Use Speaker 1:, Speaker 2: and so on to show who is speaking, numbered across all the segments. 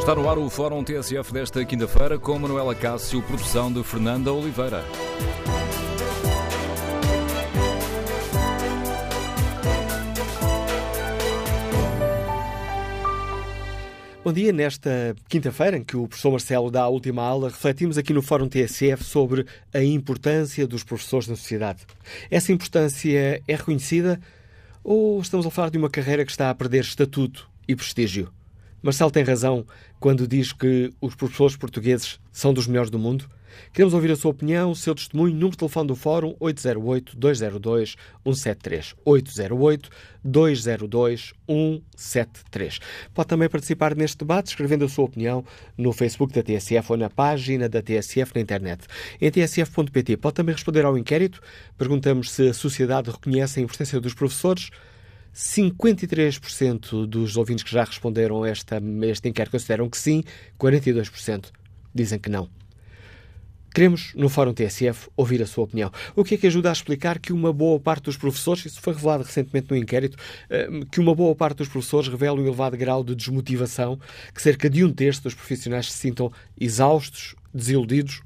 Speaker 1: Está no ar o Fórum TSF desta quinta-feira com Manuela Cássio, produção de Fernanda Oliveira.
Speaker 2: Bom dia. Nesta quinta-feira, em que o professor Marcelo dá a última aula, refletimos aqui no Fórum TSF sobre a importância dos professores na sociedade. Essa importância é reconhecida ou estamos a falar de uma carreira que está a perder estatuto e prestígio? Marcelo tem razão quando diz que os professores portugueses são dos melhores do mundo? Queremos ouvir a sua opinião, o seu testemunho. Número de telefone do Fórum 808-202-173. 808-202-173. Pode também participar neste debate escrevendo a sua opinião no Facebook da TSF ou na página da TSF na internet. Em tsf.pt pode também responder ao inquérito. Perguntamos se a sociedade reconhece a importância dos professores. 53% dos ouvintes que já responderam a esta, este inquérito consideram que sim, 42% dizem que não. Queremos, no Fórum TSF, ouvir a sua opinião. O que é que ajuda a explicar que uma boa parte dos professores, isso foi revelado recentemente no inquérito, eh, que uma boa parte dos professores revela um elevado grau de desmotivação, que cerca de um terço dos profissionais se sintam exaustos, desiludidos?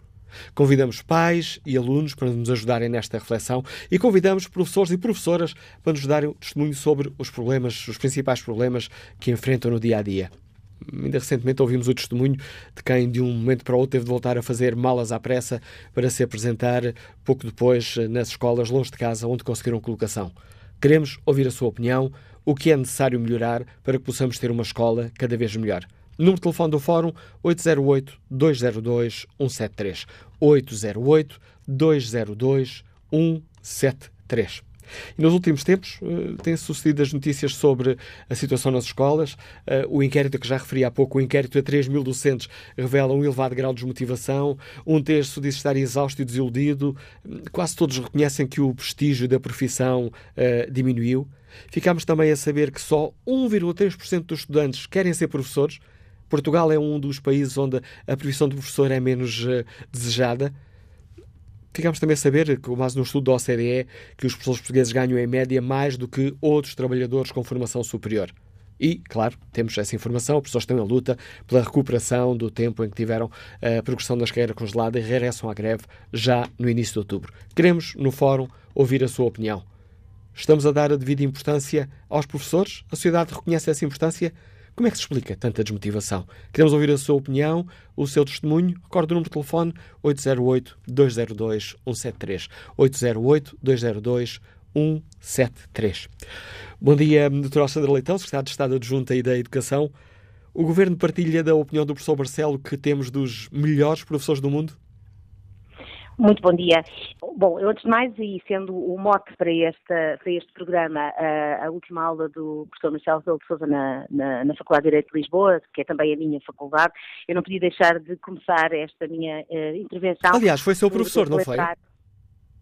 Speaker 2: Convidamos pais e alunos para nos ajudarem nesta reflexão e convidamos professores e professoras para nos darem testemunho sobre os problemas, os principais problemas que enfrentam no dia a dia. Ainda recentemente ouvimos o testemunho de quem, de um momento para o outro, teve de voltar a fazer malas à pressa para se apresentar pouco depois nas escolas longe de casa onde conseguiram colocação. Queremos ouvir a sua opinião, o que é necessário melhorar para que possamos ter uma escola cada vez melhor. Número de telefone do Fórum 808-202-173. 808-202-173. E nos últimos tempos uh, têm sucedido as notícias sobre a situação nas escolas. Uh, o inquérito que já referi há pouco, o inquérito a 3 mil docentes, revela um elevado grau de desmotivação. Um terço diz estar exausto e desiludido. Quase todos reconhecem que o prestígio da profissão uh, diminuiu. Ficámos também a saber que só 1,3% dos estudantes querem ser professores. Portugal é um dos países onde a profissão de professor é menos desejada. Ficámos também a saber, com base no estudo da OCDE, que os professores portugueses ganham em média mais do que outros trabalhadores com formação superior. E, claro, temos essa informação, as pessoas estão em luta pela recuperação do tempo em que tiveram a progressão das carreiras congelada e regressam à greve já no início de outubro. Queremos, no fórum, ouvir a sua opinião. Estamos a dar a devida importância aos professores? A sociedade reconhece essa importância? Como é que se explica tanta desmotivação? Queremos ouvir a sua opinião, o seu testemunho. Recorde o número de telefone 808-202-173. 808-202-173. Bom dia, Dr. Sandra Leitão, Secretário de Estado Adjunta e da Educação. O Governo partilha da opinião do professor Marcelo que temos dos melhores professores do mundo?
Speaker 3: Muito bom dia. Bom, eu antes de mais, e sendo o mote para, esta, para este programa, a, a última aula do professor Marcelo Rebelo de Sousa na, na, na, Faculdade de Direito de Lisboa, que é também a minha faculdade, eu não podia deixar de começar esta minha uh, intervenção.
Speaker 2: Aliás, foi seu professor, não foi?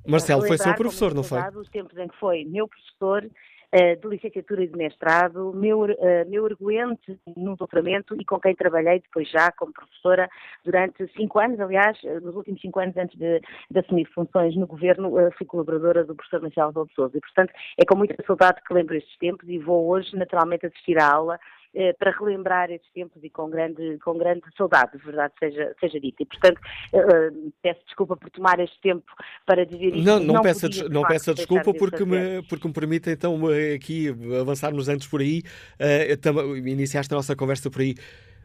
Speaker 2: Marcelo foi seu professor, não foi?
Speaker 3: Os tempos em que foi meu professor eh, de licenciatura e de mestrado, meu, uh, meu arguente no doutoramento e com quem trabalhei depois já como professora durante cinco anos, aliás, eh, nos últimos cinco anos antes de, de assumir funções no governo, fui colaboradora do professor Marcelo Souza. E, portanto, é com muita saudade que lembro estes tempos e vou hoje, naturalmente, assistir à aula eh, para relembrar esses tempos e com grande, com grande saudade, de verdade seja, seja dito. E, portanto, eh, peço desculpa por tomar este tempo para dizer
Speaker 2: isto. Não, não, não peça, podia, não peça desculpa porque me, porque me permite então aqui avançarmos antes por aí, uh, iniciaste a nossa conversa por aí.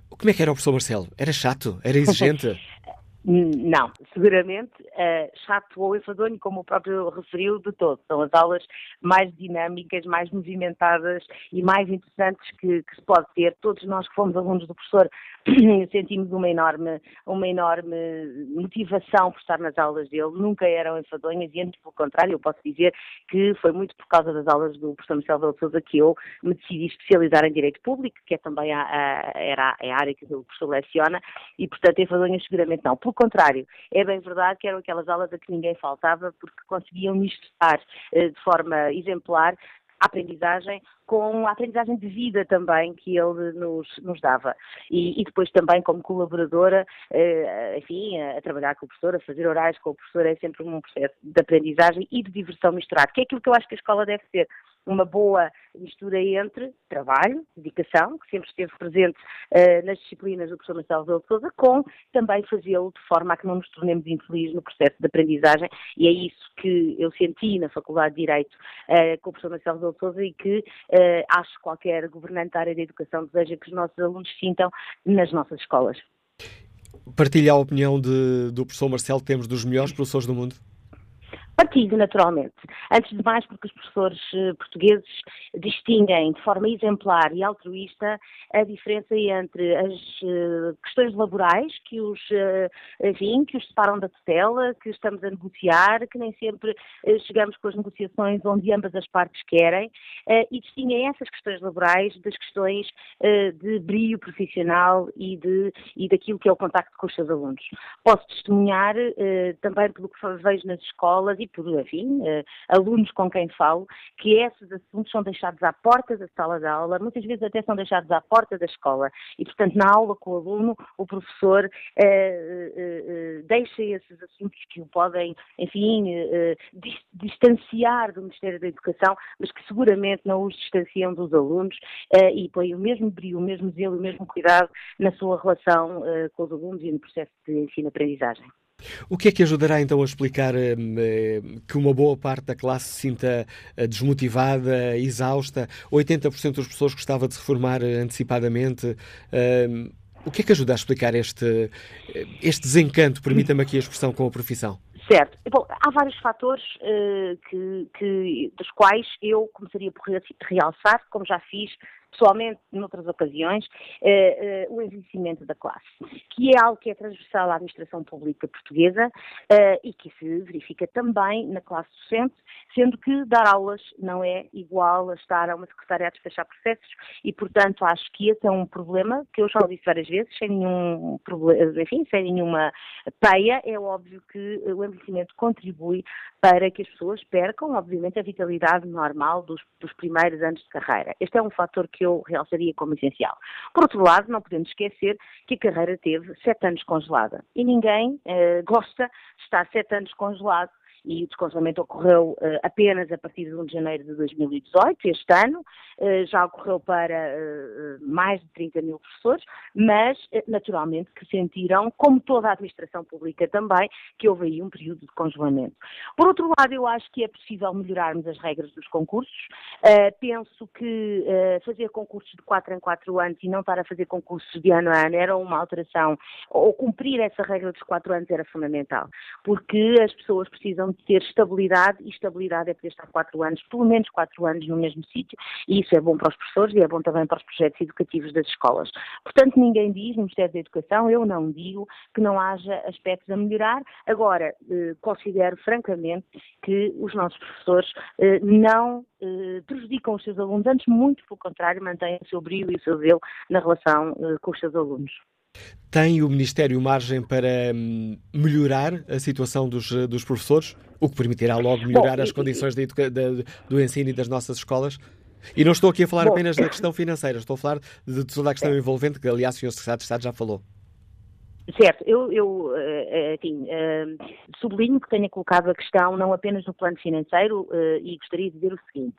Speaker 2: Como é que era o professor Marcelo? Era chato? Era exigente?
Speaker 3: Não, seguramente uh, chato ou enfadonho, como o próprio referiu, de todo. São as aulas mais dinâmicas, mais movimentadas e mais interessantes que, que se pode ter. Todos nós que fomos alunos do professor sentimos uma enorme, uma enorme motivação por estar nas aulas dele. Nunca eram enfadonhas e, antes pelo contrário, eu posso dizer que foi muito por causa das aulas do professor Marcelo de Souza que eu me decidi especializar em Direito Público, que é também a, a, era a área que o professor leciona, e, portanto, enfadonhas seguramente não. Contrário, é bem verdade que eram aquelas aulas a que ninguém faltava porque conseguiam misturar eh, de forma exemplar a aprendizagem com a aprendizagem de vida também que ele nos, nos dava. E, e, depois também como colaboradora, eh, enfim, a, a, trabalhar com o professor, a fazer orais com o professor, é sempre um processo de aprendizagem e de diversão misturado, que é aquilo que eu acho que a escola deve ser uma boa mistura entre trabalho, dedicação, que sempre esteve presente uh, nas disciplinas do professor Marcelo Rebelo de Sousa, com também fazê-lo de forma a que não nos tornemos infelizes no processo de aprendizagem e é isso que eu senti na Faculdade de Direito uh, com o professor Marcelo Rebelo de Sousa e que uh, acho que qualquer governante da área da educação deseja que os nossos alunos sintam nas nossas escolas.
Speaker 2: Partilha a opinião de, do professor Marcelo, temos dos melhores professores do mundo?
Speaker 3: Partilho, naturalmente. Antes de mais, porque os professores eh, portugueses distinguem de forma exemplar e altruísta a diferença entre as eh, questões laborais que os, eh, enfim, que os separam da tutela, que estamos a negociar, que nem sempre chegamos com as negociações onde ambas as partes querem, e distinguem essas questões laborais das questões de brilho profissional e, de, e daquilo que é o contacto com os seus alunos. Posso testemunhar também pelo que vejo nas escolas por, enfim, uh, alunos com quem falo, que esses assuntos são deixados à porta da sala de aula, muitas vezes até são deixados à porta da escola. E, portanto, na aula com o aluno, o professor uh, uh, deixa esses assuntos que o podem, enfim, distanciar do Ministério da Educação, mas que seguramente não os distanciam dos alunos e põe o mesmo brilho, o mesmo zelo, o mesmo cuidado na sua relação com os alunos e no processo de ensino-aprendizagem.
Speaker 2: O que é que ajudará então a explicar hum, eh, que uma boa parte da classe se sinta eh, desmotivada, exausta? 80% das pessoas gostava de se reformar eh, antecipadamente. Hum, o que é que ajuda a explicar este, este desencanto, permita-me aqui a expressão, com a profissão?
Speaker 3: Certo. Bom, há vários fatores uh, que, que, dos quais eu começaria por realçar, como já fiz pessoalmente, noutras ocasiões, eh, eh, o envelhecimento da classe, que é algo que é transversal à administração pública portuguesa eh, e que se verifica também na classe docente, sendo que dar aulas não é igual a estar a uma secretária a despachar processos e, portanto, acho que esse é um problema que eu já disse várias vezes, sem nenhum problema, enfim, sem nenhuma peia, é óbvio que o envelhecimento contribui para que as pessoas percam, obviamente, a vitalidade normal dos, dos primeiros anos de carreira. Este é um fator que realçaria como essencial. Por outro lado, não podemos esquecer que a carreira teve sete anos congelada e ninguém eh, gosta de estar sete anos congelado e o descongelamento ocorreu uh, apenas a partir de 1 de janeiro de 2018, este ano, uh, já ocorreu para uh, mais de 30 mil professores, mas naturalmente que sentiram, como toda a administração pública também, que houve aí um período de congelamento. Por outro lado, eu acho que é possível melhorarmos as regras dos concursos. penso que fazer concursos de 4 em 4 anos e não estar a fazer concursos de ano a ano era uma alteração, ou cumprir essa regra dos 4 anos era fundamental, porque as pessoas precisam ter estabilidade e estabilidade é poder estar quatro anos, pelo menos quatro anos no mesmo sítio e isso é bom para os professores e é bom também para os projetos educativos das escolas. Portanto, ninguém diz no Ministério da Educação, eu não digo que não haja aspectos a melhorar. Agora, eh, considero francamente que os nossos professores eh, não eh, prejudicam os seus alunos, antes muito pelo contrário, mantêm o seu brilho e o seu zelo na relação com os seus alunos.
Speaker 2: Tem o Ministério margem para hum, melhorar a situação dos, eh, dos professores? O que permitirá logo melhorar Bom, as condições de, de, do ensino e das nossas escolas? E não estou aqui a falar Bom, apenas da questão financeira, estou a falar de toda a questão é. envolvente, que aliás o Sr. Secretário de Estado já falou.
Speaker 3: Certo, eu, eu enfim, eh, sublinho que tenha colocado a questão não apenas no plano financeiro e gostaria de dizer o seguinte: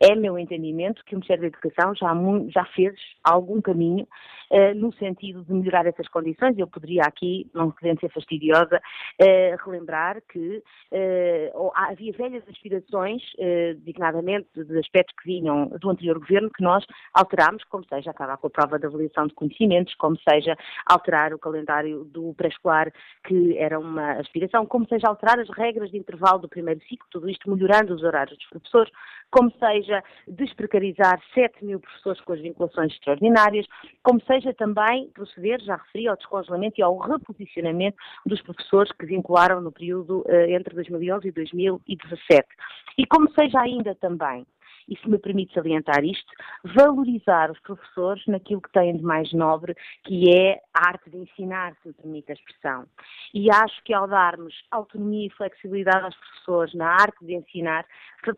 Speaker 3: é meu entendimento que o Ministério da Educação já, já fez algum caminho no sentido de melhorar essas condições. Eu poderia aqui, não querendo ser fastidiosa, uh, relembrar que uh, havia velhas aspirações, dignadamente de aspectos que vinham do anterior governo, que nós alterámos, como seja acabar com a prova de avaliação de conhecimentos, como seja alterar o calendário do pré-escolar, que era uma aspiração, como seja alterar as regras de intervalo do primeiro ciclo, tudo isto melhorando os horários dos professores, como seja desprecarizar 7 mil professores com as vinculações extraordinárias, como seja também proceder, já referi, ao descongelamento e ao reposicionamento dos professores que vincularam no período uh, entre 2011 e 2017. E como seja ainda também e se me permite salientar isto, valorizar os professores naquilo que têm de mais nobre, que é a arte de ensinar, se me permite a expressão. E acho que ao darmos autonomia e flexibilidade aos professores na arte de ensinar,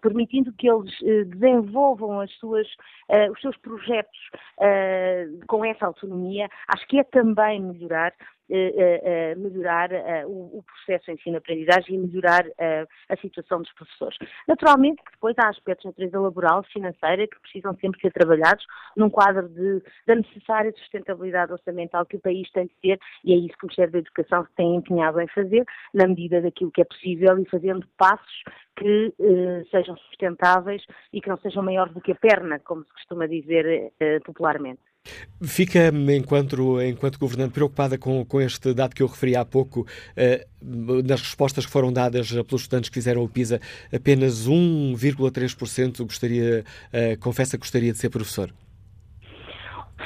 Speaker 3: permitindo que eles eh, desenvolvam as suas, uh, os seus projetos uh, com essa autonomia, acho que é também melhorar uh, melhorar o, processo de ensino-aprendizagem e melhorar a situação dos professores. Naturalmente depois há aspectos de natureza laboral, financeira, que precisam sempre ser trabalhados num quadro de, da necessária sustentabilidade orçamental que o país tem de ter e é isso que o Ministério da Educação se tem empenhado em fazer, na medida daquilo que é possível e fazendo passos que eh, sejam sustentáveis e que não sejam maiores do que a perna, como se costuma dizer eh, popularmente.
Speaker 2: Fica, enquanto, enquanto governante, preocupada com, com este dado que eu referi há pouco, eh, nas respostas que foram dadas pelos estudantes que fizeram o PISA, apenas 1,3% gostaria, eh, confessa que gostaria de ser professor?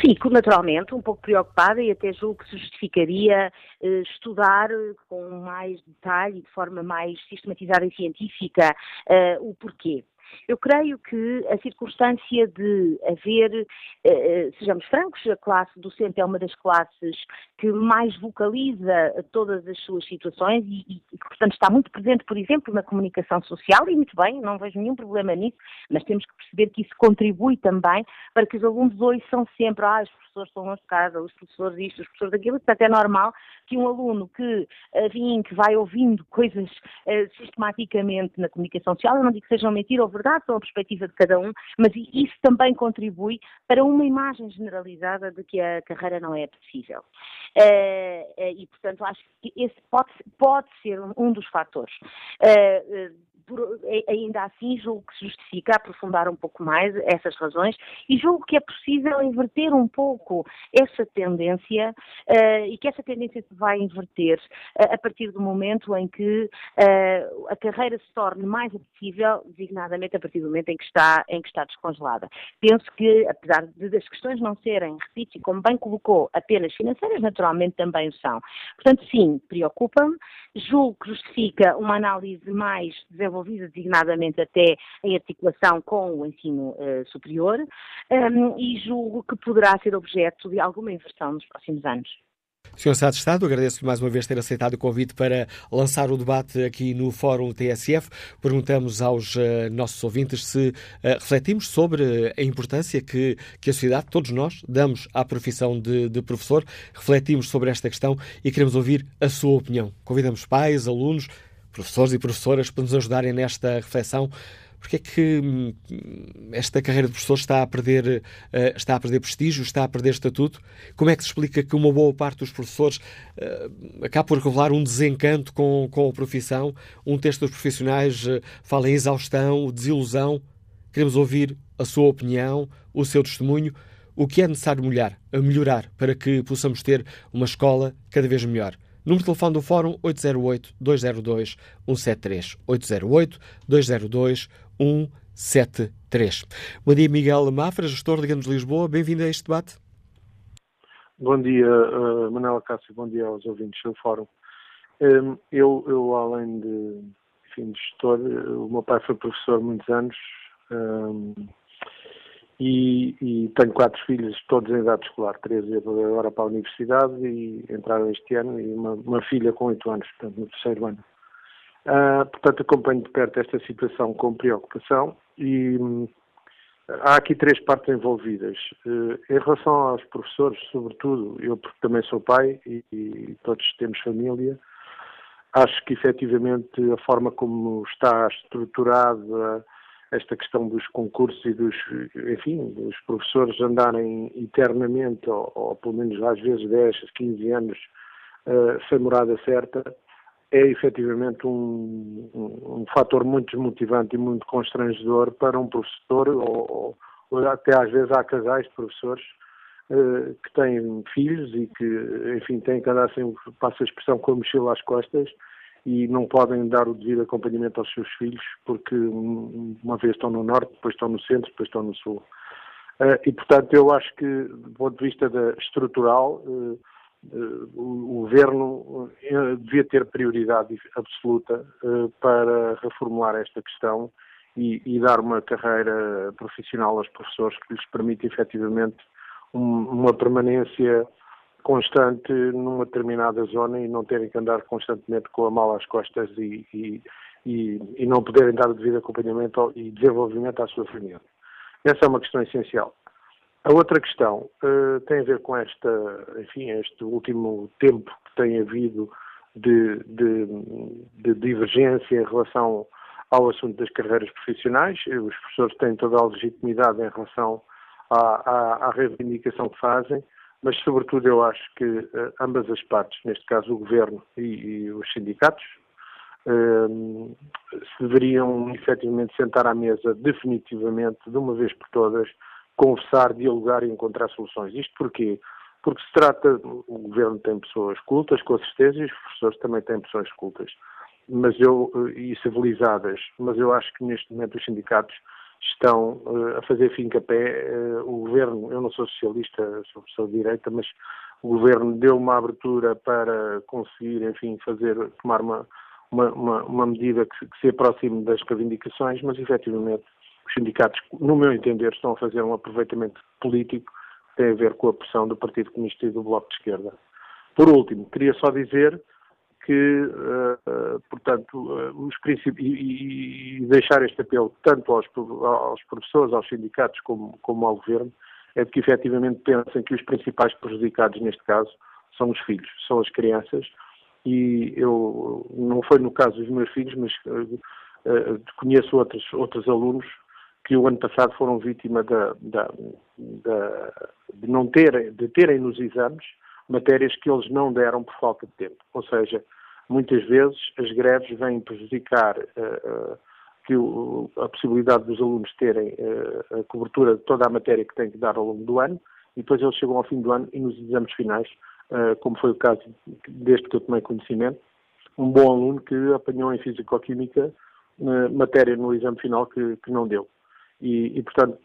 Speaker 3: Fico naturalmente um pouco preocupada e até julgo que se justificaria eh, estudar com mais detalhe, de forma mais sistematizada e científica, eh, o porquê. Eu creio que a circunstância de haver, eh, sejamos francos, a classe docente é uma das classes que mais vocaliza todas as suas situações e, e, portanto, está muito presente, por exemplo, na comunicação social, e muito bem, não vejo nenhum problema nisso, mas temos que perceber que isso contribui também para que os alunos ouçam sempre, ah, os professores estão a casa, os professores isto, os professores aquilo, portanto é normal que um aluno que, enfim, que vai ouvindo coisas uh, sistematicamente na comunicação social, eu não digo que sejam mentira ou verdade, são a perspectiva de cada um, mas isso também contribui para uma imagem generalizada de que a carreira não é possível. Uh, uh, e, portanto, acho que esse pode, pode ser um dos fatores. Por, ainda assim julgo que se justifica aprofundar um pouco mais essas razões e julgo que é possível inverter um pouco essa tendência uh, e que essa tendência se vai inverter uh, a partir do momento em que uh, a carreira se torne mais acessível, designadamente a partir do momento em que está, em que está descongelada. Penso que, apesar de das questões não serem, repito, como bem colocou, apenas financeiras, naturalmente também o são. Portanto, sim, preocupa-me, julgo que justifica uma análise mais desenvolvida desenvolvida designadamente até em articulação com o ensino uh, superior um, e julgo que poderá ser objeto de alguma inversão nos próximos anos.
Speaker 2: Sr. Estado de Estado, agradeço-lhe mais uma vez ter aceitado o convite para lançar o debate aqui no Fórum TSF. Perguntamos aos uh, nossos ouvintes se uh, refletimos sobre a importância que, que a sociedade, todos nós, damos à profissão de, de, professor. Refletimos sobre esta questão e queremos ouvir a sua opinião. Convidamos pais, alunos, professores e professoras para nos ajudarem nesta reflexão. Porque é que hum, esta carreira de professor está a perder, uh, está a perder prestígio, está a perder estatuto? Como é que se explica que uma boa parte dos professores uh, acaba por revelar um desencanto com, com a profissão? Um texto dos profissionais uh, fala em exaustão, desilusão. Queremos ouvir a sua opinião, o seu testemunho. O que é necessário melhorar, melhorar para que possamos ter uma escola cada vez melhor? Número de telefone do Fórum 808-202-173. 808-202-173. Bom dia, Miguel Mafra, gestor de Gamos Lisboa. Bem-vindo a este debate.
Speaker 4: Bom dia, uh, Manuela Cássio. Bom dia aos ouvintes do Fórum. Um, eu, eu, além de, enfim, de gestor, o meu pai foi professor muitos anos. E, e, tenho quatro filhos, todos em idade escolar, três agora para a universidade e entraram este ano, e uma, uma filha com oito anos, portanto, no terceiro ano. Uh, portanto, acompanho de perto esta situação com preocupação e hum, há aqui três partes envolvidas. Uh, em relação aos professores, sobretudo, eu porque também sou pai e, e todos temos família, acho que efetivamente a forma como está estruturada esta questão dos concursos e dos, enfim, dos professores andarem eternamente, ou, ou pelo menos às vezes 10, 15 anos, uh, sem morada certa, é efetivamente um, um, um, fator muito desmotivante e muito constrangedor para um professor, ou, ou até às vezes há casais de professores uh, que têm filhos e que, enfim, têm que andar sem, passa a expressão, com a mochila às costas, e não podem dar o devido acompanhamento aos seus filhos porque uma vez estão no norte, depois estão no centro, depois estão no sul. Uh, e, portanto, eu acho que, do ponto de vista estrutural, uh, uh, o governo devia ter prioridade absoluta para reformular esta questão e, dar uma carreira profissional aos professores que lhes permita efetivamente um, uma permanência constante numa determinada zona e não terem que andar constantemente com a mala às costas e, e, e, e não poderem dar o devido acompanhamento e desenvolvimento à sua família. Essa é uma questão essencial. A outra questão uh, tem a ver com esta, enfim, este último tempo que tem havido de, de, de, divergência em relação ao assunto das carreiras profissionais. Os professores têm toda a legitimidade em relação à, à, à reivindicação que fazem, mas, sobretudo, eu acho que uh, ambas as partes, neste caso o Governo e, e os sindicatos, uh, se deveriam efetivamente sentar à mesa definitivamente, de uma vez por todas, conversar, dialogar e encontrar soluções. Isto porquê? Porque se trata, o Governo tem pessoas cultas, com certeza, e os professores também têm pessoas cultas, mas eu, eh, e civilizadas, mas eu acho que neste momento os sindicatos estão uh, a fazer fim pé. Uh, o governo, eu não sou socialista, sou professor de direita, mas o governo deu uma abertura para conseguir, enfim, fazer, tomar uma, uma, uma, uma medida que, que, se aproxime das reivindicações, mas efetivamente os sindicatos, no meu entender, estão a fazer um aproveitamento político que tem a ver com a pressão do Partido Comunista e do Bloco de Esquerda. Por último, queria só dizer que, uh, portanto, uh, os princípios, e, e, deixar este apelo tanto aos, aos professores, aos sindicatos, como, como ao governo, é de que efetivamente pensem que os principais prejudicados neste caso são os filhos, são as crianças, e eu, não foi no caso dos meus filhos, mas uh, conheço outros, outros alunos que o ano passado foram vítima da, da, da, de não terem, de terem nos exames matérias que eles não deram por falta de tempo. Ou seja, muitas vezes as greves vêm prejudicar uh, uh, que o, a possibilidade dos alunos terem uh, a cobertura de toda a matéria que têm que dar ao longo do ano e depois eles chegam ao fim do ano e nos exames finais, como foi o caso desde que eu tomei conhecimento, um bom aluno que apanhou em Físico-Química matéria no exame final que, que não deu. E, e, portanto,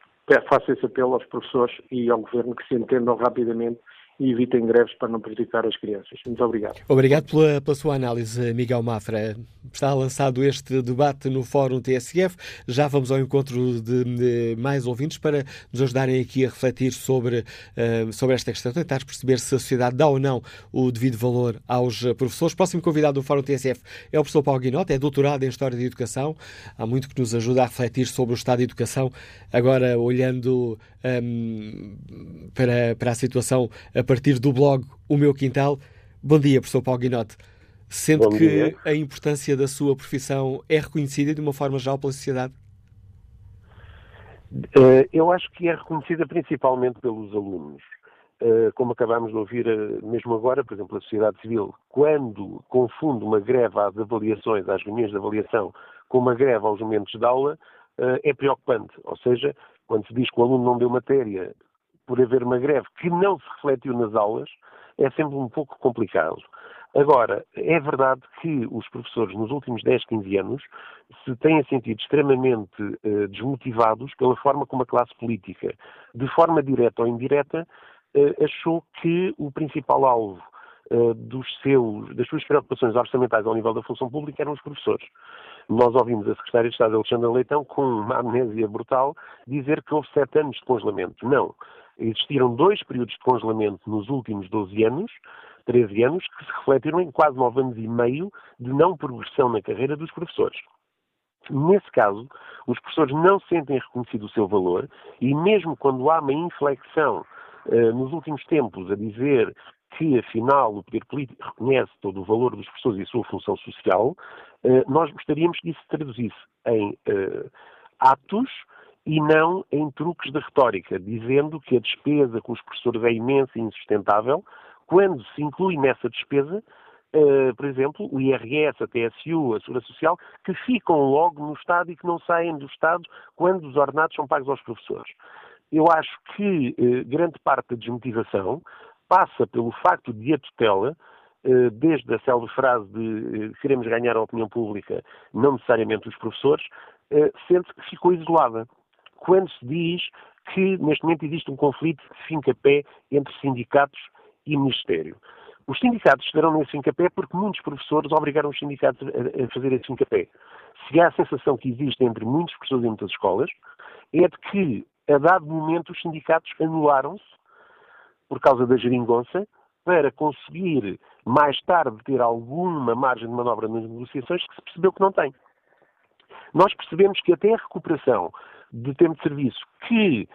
Speaker 4: faço esse apelo aos professores e ao Governo que se entendam rapidamente e evitem greves para não prejudicar as crianças. Muito obrigado.
Speaker 2: Obrigado pela, pela, sua análise, Miguel Mafra. Está lançado este debate no Fórum TSF. Já vamos ao encontro de, de mais ouvintes para nos ajudarem aqui a refletir sobre, uh, sobre esta questão, tentar perceber se a sociedade dá ou não o devido valor aos professores. Próximo convidado do Fórum TSF é o professor Paulo Guinote, é doutorado em História da Educação. Há muito que nos ajuda a refletir sobre o estado de educação, agora olhando um, para, para a situação partir do blog O Meu Quintal. Bom dia, professor Paulo Guinote. Sente que dia. a importância da sua profissão é reconhecida de uma forma geral pela sociedade?
Speaker 5: Uh, eu acho que é reconhecida principalmente pelos alunos. Uh, como acabámos de ouvir uh, mesmo agora, por exemplo, a sociedade civil, quando confunde uma greve às avaliações, às reuniões de avaliação, com uma greve aos momentos de aula, é preocupante. Ou seja, quando se diz que o aluno não deu matéria por haver uma greve que não se refletiu nas aulas, é sempre um pouco complicado. Agora, é verdade que os professores nos últimos 10, 15 anos se têm sentido extremamente eh, desmotivados pela forma como a classe política, de forma direta ou indireta, eh, achou que o principal alvo eh, dos seus, das suas preocupações orçamentais ao nível da função pública eram os professores. Nós ouvimos a Secretária de Estado, Alexandra Leitão, com uma amnésia brutal, dizer que houve sete anos de congelamento. Não. Existiram dois períodos de congelamento nos últimos 12 anos, 13 anos, que se refletiram em quase nove anos e meio de não progressão na carreira dos professores. Nesse caso, os professores não sentem reconhecido o seu valor e mesmo quando há uma inflexão eh, nos últimos tempos a dizer que, afinal, o poder político reconhece todo o valor dos professores e a sua função social, eh, nós gostaríamos que isso se traduzisse em eh, atos e não em truques de retórica, dizendo que a despesa com os professores é imensa e insustentável, quando se inclui nessa despesa, uh, por exemplo, o IRS, a TSU, a Segurança Social, que ficam logo no Estado e que não saem do Estado quando os ordenados são pagos aos professores. Eu acho que uh, grande parte da desmotivação passa pelo facto de a tutela, eh, desde a célebre frase de queremos ganhar a opinião pública, não necessariamente os professores, sente que ficou isolada. Quando se diz que neste momento existe um conflito de fim-capé entre sindicatos e Ministério. Os sindicatos estarão nesse fim-capé porque muitos professores obrigaram os sindicatos a fazer esse fim-capé. Se há a sensação que existe entre muitos professores e muitas escolas, é de que, a dado momento, os sindicatos anularam-se por causa da geringonça, para conseguir mais tarde ter alguma margem de manobra nas negociações que se percebeu que não tem. Nós percebemos que até a recuperação de tempo de serviço que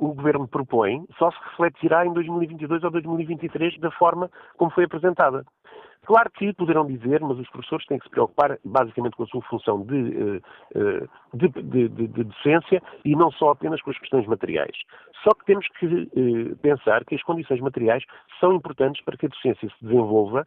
Speaker 5: o Governo propõe só se refletirá em 2022 ou 2023 da forma como foi apresentada. Claro que poderão dizer, mas os professores têm que se preocupar basicamente com a sua função de, de, de, de docência e não só apenas com as questões materiais. Só que temos que pensar que as condições materiais são importantes para que a docência se desenvolva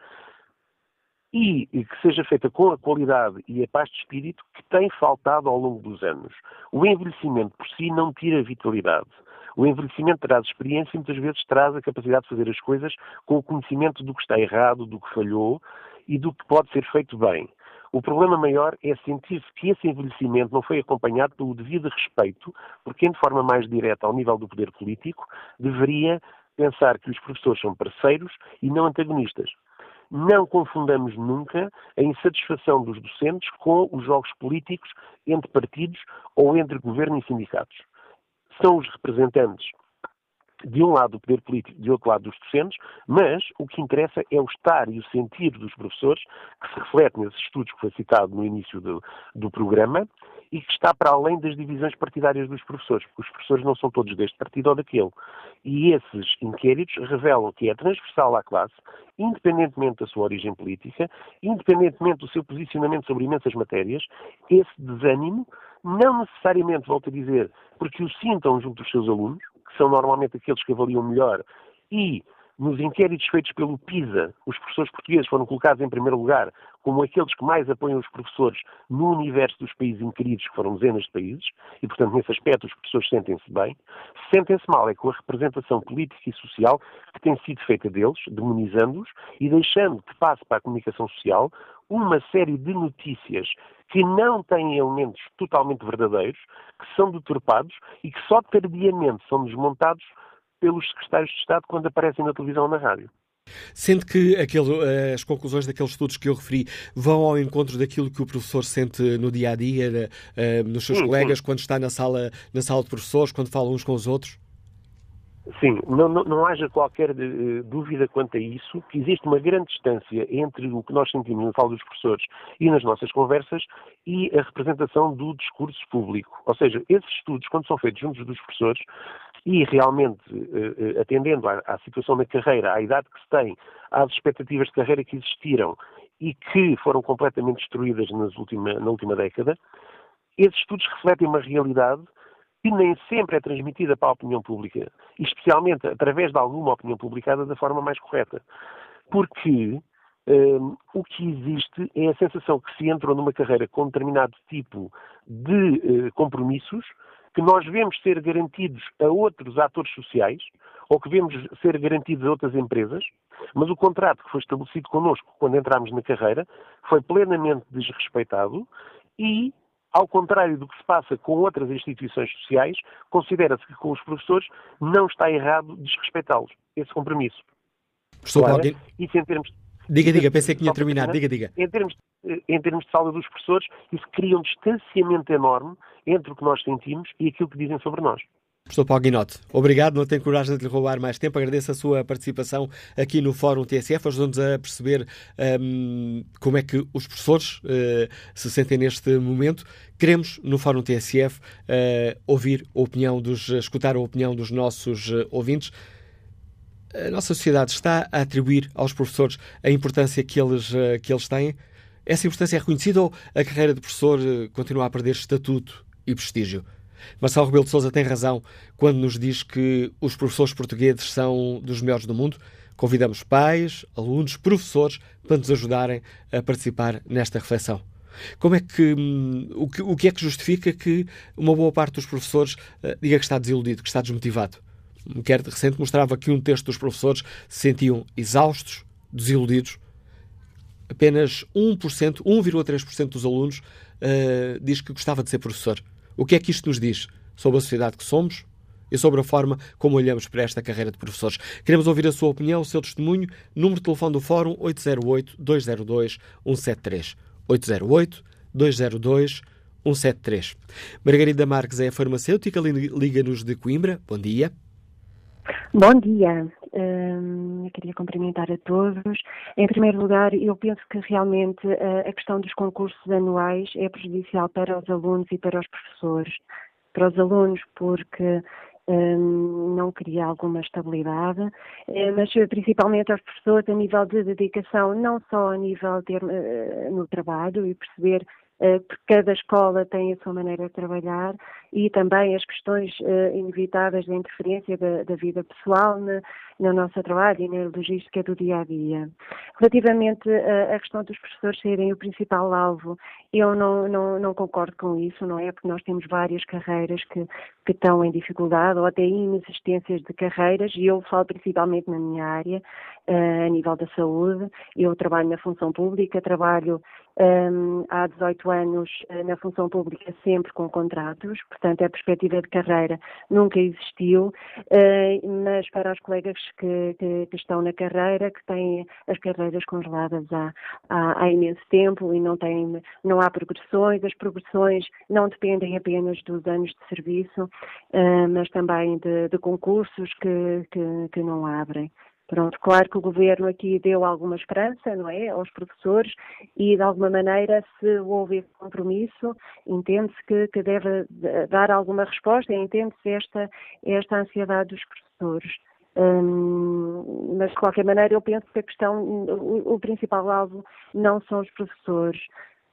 Speaker 5: e, e, que seja feita com a qualidade e a paz de espírito que tem faltado ao longo dos anos. O envelhecimento por si não tira vitalidade. O envelhecimento traz experiência e muitas vezes traz a capacidade de fazer as coisas com o conhecimento do que está errado, do que falhou e do que pode ser feito bem. O problema maior é sentir-se que esse envelhecimento não foi acompanhado pelo devido respeito, porque de forma mais direta ao nível do poder político deveria pensar que os professores são parceiros e não antagonistas. Não confundamos nunca a insatisfação dos docentes com os jogos políticos entre partidos ou entre governo e sindicatos. São os representantes de um lado do poder político, de outro lado dos docentes, mas o que interessa é o estar e o sentir dos professores, que se reflete nesses estudos que foi citado no início do, do programa, e que está para além das divisões partidárias dos professores, porque os professores não são todos deste partido ou daquele. E esses inquéritos revelam que é transversal à classe, independentemente da sua origem política, independentemente do seu posicionamento sobre imensas matérias, esse desânimo, não necessariamente, volto a dizer, porque o sintam junto dos seus alunos, que são normalmente aqueles que avaliam melhor, e nos inquéritos feitos pelo PISA, os professores portugueses foram colocados em primeiro lugar como aqueles que mais apoiam os professores no universo dos países inquiridos, que foram dezenas de países, e, portanto, nesse aspecto os professores sentem-se bem. Sentem-se mal é com a representação política e social que tem sido feita deles, demonizando-os e deixando que passe para a comunicação social uma série de notícias que não têm elementos totalmente verdadeiros, que são deturpados e que só tardiamente são desmontados pelos secretários de Estado quando aparecem na televisão ou na rádio.
Speaker 2: Sente que aquele, eh, as conclusões daqueles estudos que eu referi vão ao encontro daquilo que o professor sente no dia a dia, eh, nos seus sim, colegas, sim. quando está na sala, na sala de professores, quando falam uns com os outros?
Speaker 5: Sim, não, não, não haja qualquer uh, dúvida quanto a isso, que existe uma grande distância entre o que nós sentimos na sala dos professores e nas nossas conversas e a representação do discurso público. Ou seja, esses estudos, quando são feitos juntos dos professores e realmente uh, atendendo à, à situação da carreira, à idade que se tem, às expectativas de carreira que existiram e que foram completamente destruídas última, na última década, esses estudos refletem uma realidade que nem sempre é transmitida para a opinião pública, especialmente através de alguma opinião publicada da forma mais correta. Porque um, o que existe é a sensação que se entrou numa carreira com determinado tipo de uh, compromissos que nós vemos ser garantidos a outros atores sociais ou que vemos ser garantidos a outras empresas, mas o contrato que foi estabelecido connosco quando entramos na carreira foi plenamente desrespeitado e ao contrário do que se passa com outras instituições sociais, considera-se que com os professores não está errado desrespeitá-los, esse compromisso.
Speaker 2: Professor claro.
Speaker 5: Isso em termos...
Speaker 2: Diga, diga, pensei que tinha terminado. Diga, diga.
Speaker 5: Em termos, em termos de sala dos professores, isso cria um distanciamento enorme entre o que nós sentimos e aquilo que dizem sobre nós.
Speaker 2: Professor Paulo Guinote, obrigado, não tenho coragem de lhe roubar mais tempo. Agradeço a sua participação aqui no Fórum TSF. Ajudou-nos a perceber um, como é que os professores uh, se sentem neste momento. Queremos, no Fórum TSF, uh, eh, ouvir a opinião dos, escutar a opinião dos nossos uh, ouvintes. A nossa sociedade está a atribuir aos professores a importância que eles, que eles têm? Essa importância é reconhecida ou a carreira de professor continua a perder estatuto e prestígio? Marcelo Rebelo de Sousa tem razão quando nos diz que os professores portugueses são dos melhores do mundo. Convidamos pais, alunos, professores para nos ajudarem a participar nesta reflexão. Como é que hum, o, que o que é que justifica que uma boa parte dos professores uh, diga que está desiludido, que está desmotivado? Um inquérito recente mostrava que um terço dos professores se sentiam exaustos, desiludidos. Apenas 1%, 1,3% dos alunos uh, diz que gostava de ser professor. O que é que isto nos diz sobre a sociedade que somos e sobre a forma como olhamos para esta carreira de professores? Queremos ouvir a sua opinião, o seu testemunho. Número de telefone do Fórum 808-202-173. 808-202-173. Margarida Marques é farmacêutica, liga-nos de Coimbra. Bom dia.
Speaker 6: Bom dia. Um, eu queria cumprimentar a todos. Em primeiro lugar, eu penso que realmente uh, a questão dos concursos anuais é prejudicial para os alunos e para os professores. Para os alunos, porque um, não cria alguma estabilidade, uh, mas principalmente as pessoas a nível de dedicação, não só a nível de, no trabalho e perceber eh, porque cada escola tem a sua maneira de trabalhar e também as questões uh, inevitáveis da interferência da, da vida pessoal no nosso trabalho e na logística do dia a dia. Relativamente à questão dos professores serem o principal alvo, eu não, não, não, concordo com isso, não é? Porque nós temos várias carreiras que, que estão em dificuldade ou até inexistências de carreiras e eu falo principalmente na minha área, a nível da saúde. Eu trabalho na função pública, trabalho um, há 18 anos uh, na função pública sempre com contratos, portanto a perspectiva de carreira nunca existiu, uh, mas para os colegas que, que, que, estão na carreira, que têm as carreiras congeladas há, há, há, imenso tempo e não, têm, não há progressões, as progressões não dependem apenas dos anos de serviço, uh, mas também de, de concursos que, que não abrem. Pronto, claro que o governo aqui deu alguma esperança, não é, aos professores e de alguma maneira se houve compromisso, entende-se que, que, deve dar alguma resposta, entende-se esta, esta ansiedade dos professores. Hum, mas de qualquer maneira eu penso que a questão, o, o principal alvo não são os professores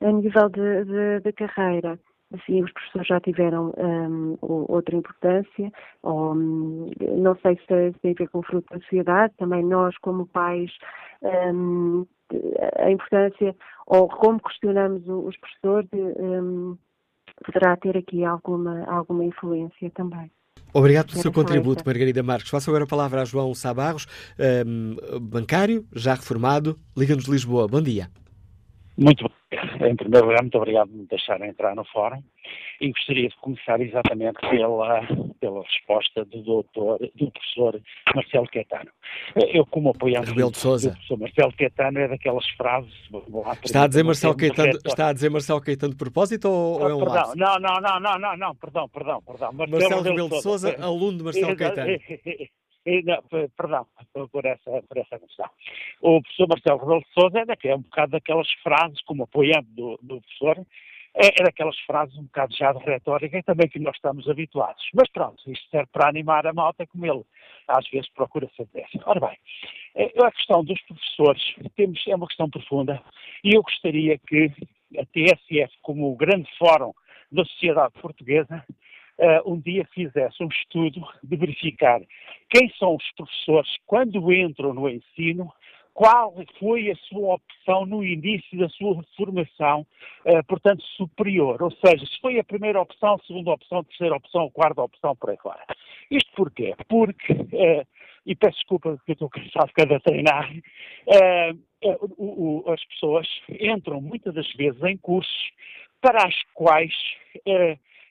Speaker 6: a nível de, de, de carreira. Sim, os professores já tiveram um, outra importância, ou, um, não sei se tem a ver com o fruto da sociedade, também nós como pais, um, a importância, ou como questionamos os professores, hum, poderá ter aqui alguma, alguma influência também.
Speaker 2: Obrigado pelo seu contributo, Margarida Marques. Faço agora a palavra a João Sabarros, um, bancário, já reformado, Liga-nos de Lisboa. Bom dia.
Speaker 7: Muito bom. Em primeiro lugar, muito obrigado por me deixarem entrar no fórum e gostaria de começar exatamente pela, pela resposta do doutor, do professor Marcelo Quetano. Eu, como apoiante
Speaker 2: Rebelo de Sousa.
Speaker 7: do professor Marcelo Quetano, é daquelas frases...
Speaker 2: Está a dizer Marcelo Caetano, está a dizer Marcelo Caetano de propósito ou, ou é um
Speaker 7: perdão,
Speaker 2: lapso?
Speaker 7: Não, não, não, não, não, não, perdão, perdão, perdão.
Speaker 2: Marcelo, Marcelo Rebelo de Sousa, aluno de Marcelo Caetano.
Speaker 7: Não, perdão por essa, por essa questão. O professor Marcelo Rebelo de Sousa é, é um bocado daquelas frases, como apoiante do, do professor, é, é daquelas frases um bocado já de retórica e também que nós estamos habituados. Mas pronto, isto serve para animar a malta como ele às vezes procura fazer. Ora bem, é, a questão dos professores temos, é uma questão profunda e eu gostaria que a TSF, como o grande fórum da sociedade portuguesa, uh, um dia fizesse um estudo de verificar quem são os professores quando entram no ensino, qual foi a sua opção no início da sua formação, uh, portanto, superior. Ou seja, se foi a primeira opção, segunda opção, terceira opção, quarta opção, por aí fora. Isto porquê? Porque, uh, e peço desculpa que eu estou cansado de treinar, uh, o, o, as pessoas entram muitas das vezes em cursos para as quais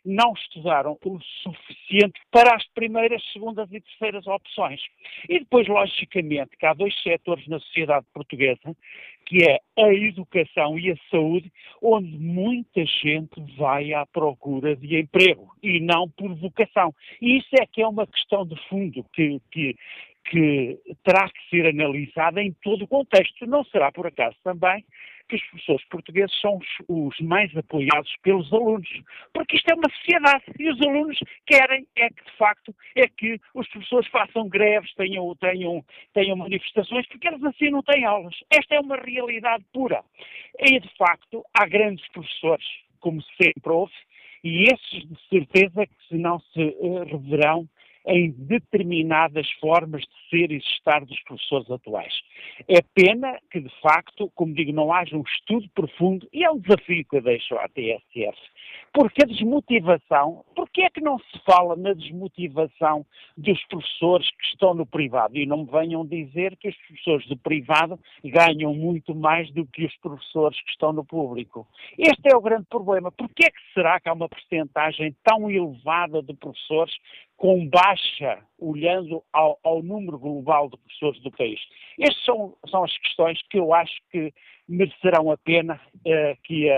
Speaker 7: não estudaram o suficiente para as primeiras, segundas e terceiras opções. E depois, logicamente, que há dois setores na sociedade portuguesa, que é a educação e a saúde, onde muita gente vai à procura de emprego e não por vocação. E isso é que é uma questão de fundo que, que, que terá que ser analisada em todo o contexto. Não será por acaso também que os professores portugueses são os, os, mais apoiados pelos alunos, porque isto é uma sociedade e os alunos querem é que, de facto, é que os professores façam greves, tenham, tenham, tenham manifestações, porque eles assim não têm aulas. Esta é uma realidade pura. E, de facto, há grandes professores, como sempre houve, e esses, de certeza, que se não se uh, reverão em determinadas formas de ser e de estar dos professores atuais. É pena que, de facto, como digo, não haja um estudo profundo, e é um desafio que eu deixo à TSF, porque a desmotivação, porque é que não se fala na desmotivação dos professores que estão no privado? E não me venham dizer que os professores do privado ganham muito mais do que os professores que estão no público. Este é o grande problema. Porquê é que será que há uma percentagem tão elevada de professores com baixa, olhando ao, ao, número global de professores do país. Estas são, são as questões que eu acho que merecerão a pena uh, que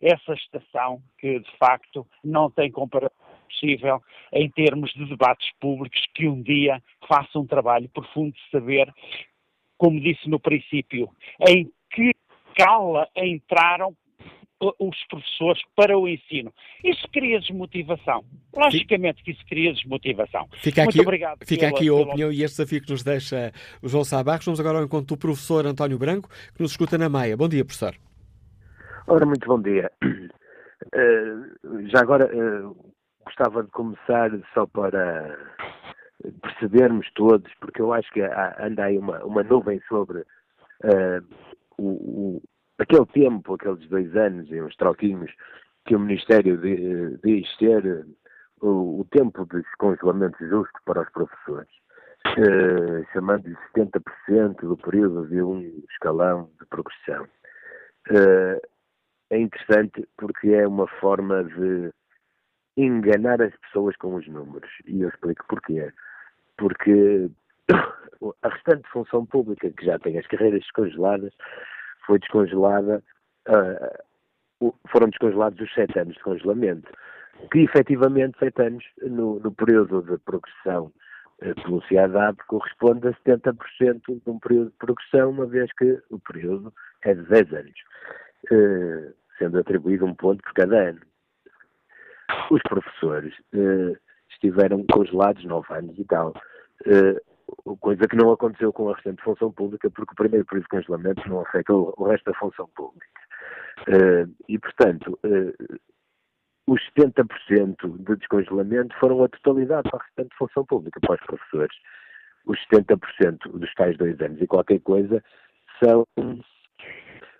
Speaker 7: essa estação, que de facto não tem comparação possível em termos de debates públicos, que um dia faça um trabalho profundo de saber, como disse no princípio, em que cala entraram os professores para o ensino. Isso cria desmotivação. Logicamente que isso cria desmotivação.
Speaker 2: Fica aqui, Muito obrigado. Fica pela, aqui a opinião pela... e este desafio que nos deixa o João Sabarros. Vamos agora ao encontro do professor António Branco, que nos escuta na Maia. Bom dia, professor.
Speaker 8: Ora, muito bom dia. Uh, já agora uh, gostava de começar só para percebermos todos, porque eu acho que há, anda aí uma, uma nuvem sobre uh, o, o, aquele tempo, aqueles dois anos e uns troquinhos que o Ministério diz ser o, o, tempo de descongelamento justo para os professores, uh, chamando-lhe 70% do período de um escalão de progressão. Uh, é interessante porque é uma forma de enganar as pessoas com os números. E eu explico porquê. Porque a restante função pública, que já tem as carreiras descongeladas, foi descongelada, uh, foram descongelados os sete anos de congelamento, que efetivamente sete anos no, no período de progressão uh, pelo CIADAB corresponde a 70% de um período de progressão, uma vez que o período é de 10 anos, uh, sendo atribuído um ponto por cada ano. Os professores uh, estiveram congelados nove anos e tal. Coisa que não aconteceu com a restante função pública, porque o primeiro período de congelamento não afeta o, resto da função pública. Uh, e, portanto, uh, os 70% de descongelamento foram a totalidade para a restante função pública, para os professores. Os 70% dos tais dois anos e qualquer coisa são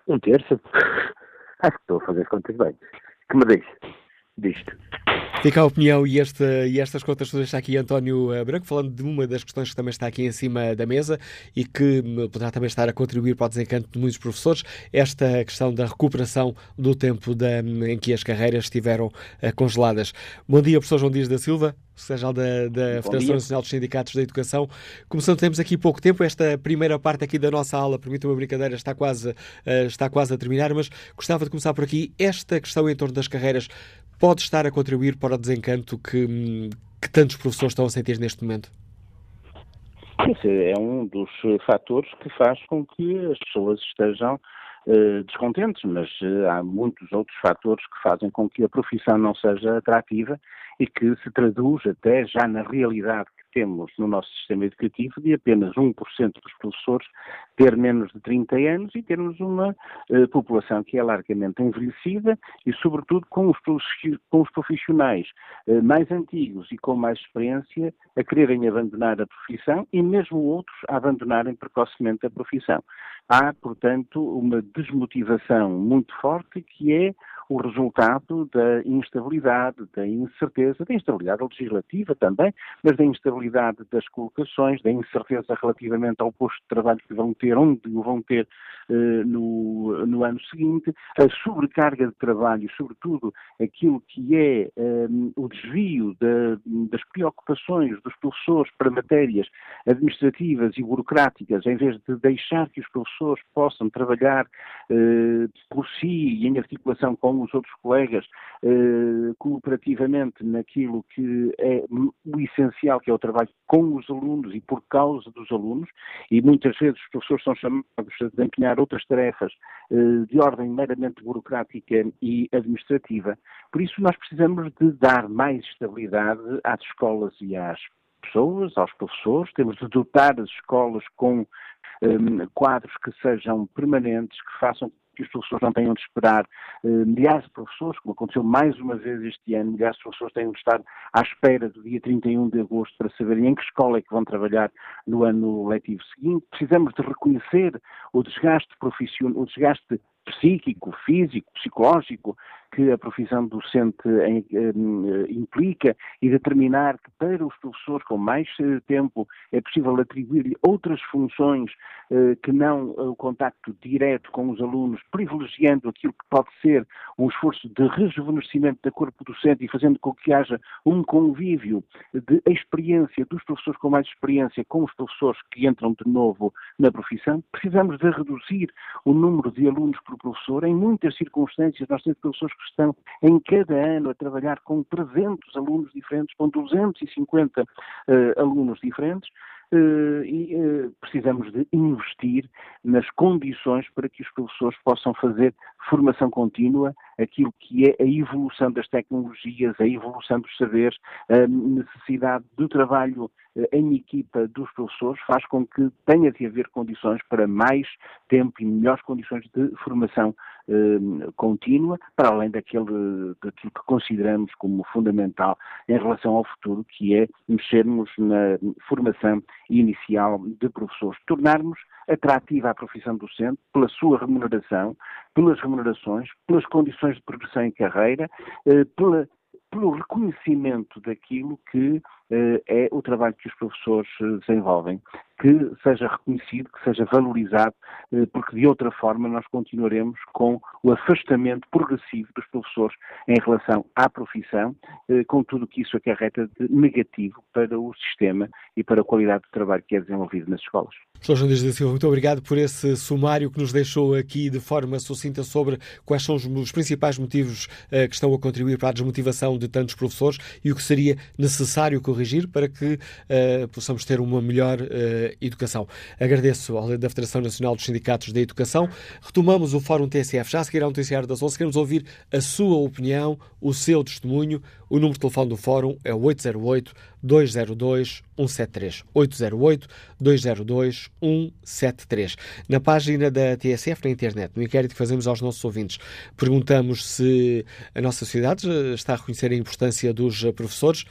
Speaker 8: um terço. Acho que estou a fazer as contas bem. Que me diz disto?
Speaker 2: Fica a opinião e, esta, e estas contas todas está aqui António eh, Branco, falando de uma das questões que também está aqui em cima da mesa e que hum, poderá também estar a contribuir para o desencanto de muitos professores, esta questão da recuperação do tempo da, em que as carreiras estiveram uh, congeladas. Bom dia, professor João Dias da Silva, secretário da, da Federação Nacional dos Sindicatos da Educação. Começando, temos aqui pouco tempo, esta primeira parte aqui da nossa aula, permita uma brincadeira, está quase, está quase a terminar, mas gostava de começar por aqui. Esta questão em torno das carreiras pode estar a contribuir para o desencanto que, que tantos professores estão a sentir neste momento?
Speaker 9: Esse é um dos fatores que faz com que as pessoas estejam uh, descontentes, mas uh, há muitos outros fatores que fazem com que a profissão não seja atrativa e que se traduz até já na realidade temos no nosso sistema educativo de apenas 1% dos professores ter menos de 30 anos e termos uma uh, população que é largamente envelhecida e, sobretudo, com os, com os profissionais uh, mais antigos e com mais experiência a quererem abandonar a profissão e mesmo outros a abandonarem precocemente a profissão. Há, portanto, uma desmotivação muito forte que é o resultado da instabilidade, da incerteza, da instabilidade legislativa também, mas da instabilidade das colocações, da incerteza relativamente ao posto de trabalho que vão ter, onde o vão ter eh, no, no, ano seguinte, a sobrecarga de trabalho, sobretudo aquilo que é eh, o desvio das preocupações dos professores para matérias administrativas e burocráticas, em vez de deixar que os professores possam trabalhar eh, por si e em articulação com os outros colegas eh, cooperativamente naquilo que é o essencial, que é o trabalho com os alunos e por causa dos alunos, e muitas vezes os professores são chamados a empenhar outras tarefas eh, de ordem meramente burocrática e administrativa. Por isso nós precisamos de dar mais estabilidade às escolas e às pessoas, aos professores, temos de dotar as escolas com um, quadros que sejam permanentes, que façam que os professores não tenham de esperar uh, milhares de professores, como aconteceu mais uma vez este ano, milhares de professores tenham de estar à espera do dia 31 de agosto para saberem em que escola é que vão trabalhar no ano letivo seguinte. Precisamos de reconhecer o desgaste profissional, o desgaste psíquico, físico, psicológico que a profissão docente eh, implica e determinar que para os professores com mais eh, tempo é possível atribuir-lhe outras funções eh, que não o contacto direto com os alunos, privilegiando aquilo que pode ser um esforço de rejuvenescimento da corpo docente e fazendo com que haja um convívio de experiência dos professores com mais experiência com os professores que entram de novo na profissão. Precisamos de reduzir o número de alunos por professor. Em muitas circunstâncias nós temos professores que estão em cada ano a trabalhar com 300 alunos diferentes, com 250 uh, alunos diferentes. eh, e eh, precisamos de investir nas condições para que os professores possam fazer formação contínua, aquilo que é a evolução das tecnologias, a evolução dos saberes, a necessidade do trabalho eh, em equipa dos professores faz com que tenha de haver condições para mais tempo e melhores condições de formação eh, contínua, para além daquele, daquilo que consideramos como fundamental em relação ao futuro, que é mexermos na formação inicial de professores, tornarmos atrativa a profissão docente pela sua remuneração, pelas remunerações, pelas condições de progressão em carreira, eh, pela, pelo reconhecimento daquilo que é o trabalho que os professores eh, desenvolvem, que seja reconhecido, que seja valorizado, eh, porque de outra forma nós continuaremos com o afastamento progressivo dos professores em relação à profissão, com tudo o que isso acarreta de negativo para o sistema e para a qualidade do trabalho que é desenvolvido nas escolas.
Speaker 2: Professor João Dias da Silva, muito obrigado por esse sumário que nos deixou aqui de forma sucinta sobre quais são os principais motivos que estão a contribuir para a desmotivação de tantos professores e o que seria necessário corrigir corrigir para que uh, possamos ter uma melhor uh, educação. Agradeço ao da Federação Nacional dos Sindicatos da Educação. Retomamos o Fórum TSF. Já a seguir ao noticiário das 11. Queremos ouvir a sua opinião, o seu testemunho. O número de telefone do Fórum é 808 202 173. 808 202 173. Na página da TSF na internet, no inquérito que fazemos aos nossos ouvintes, perguntamos se a nossa sociedade está a reconhecer a importância dos professores.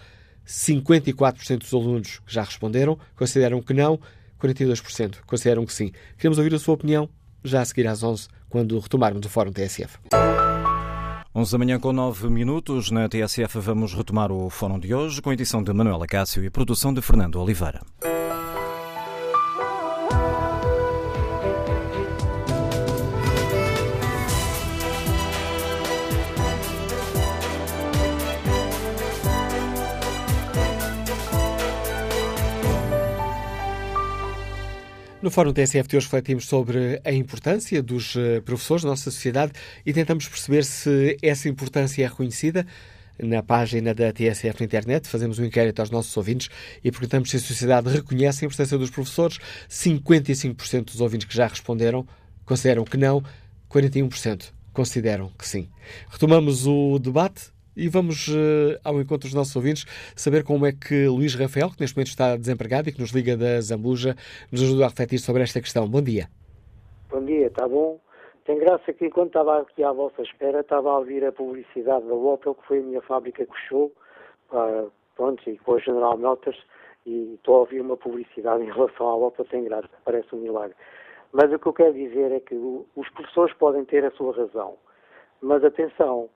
Speaker 2: 54% dos alunos que já responderam consideram que não, 42% consideram que sim. Queremos ouvir a sua opinião já a seguir às 11, quando retomarmos o Fórum TSF.
Speaker 1: 11 da manhã com 9 minutos. Na TSF vamos retomar o Fórum de hoje com edição de Manuela Cássio e produção de Fernando Oliveira.
Speaker 2: No Fórum TSF de hoje refletimos sobre a importância dos eh, professores na nossa sociedade e tentamos perceber se essa importância é reconhecida. Na página da TSF na internet, fazemos um inquérito aos nossos ouvintes e perguntamos se a sociedade reconhece a importância dos professores. 55% dos ouvintes que já responderam consideram que não, 41% consideram que sim. Retomamos o debate e vamos uh, ao encontro dos nossos ouvintes saber como é que Luís Rafael, que neste momento está desempregado e que nos liga da Zambuja, nos ajuda a refletir sobre esta questão. Bom dia.
Speaker 10: Bom dia, está bom? Tem graça que enquanto estava aqui à vossa espera, estava a ouvir a publicidade da Opel, que foi a minha fábrica que fechou, pronto, e com a General Motors, e estou a ouvir uma publicidade em relação à Opel, tem graça, parece um milagre. Mas o que eu quero dizer é que os professores podem ter a sua razão, mas atenção,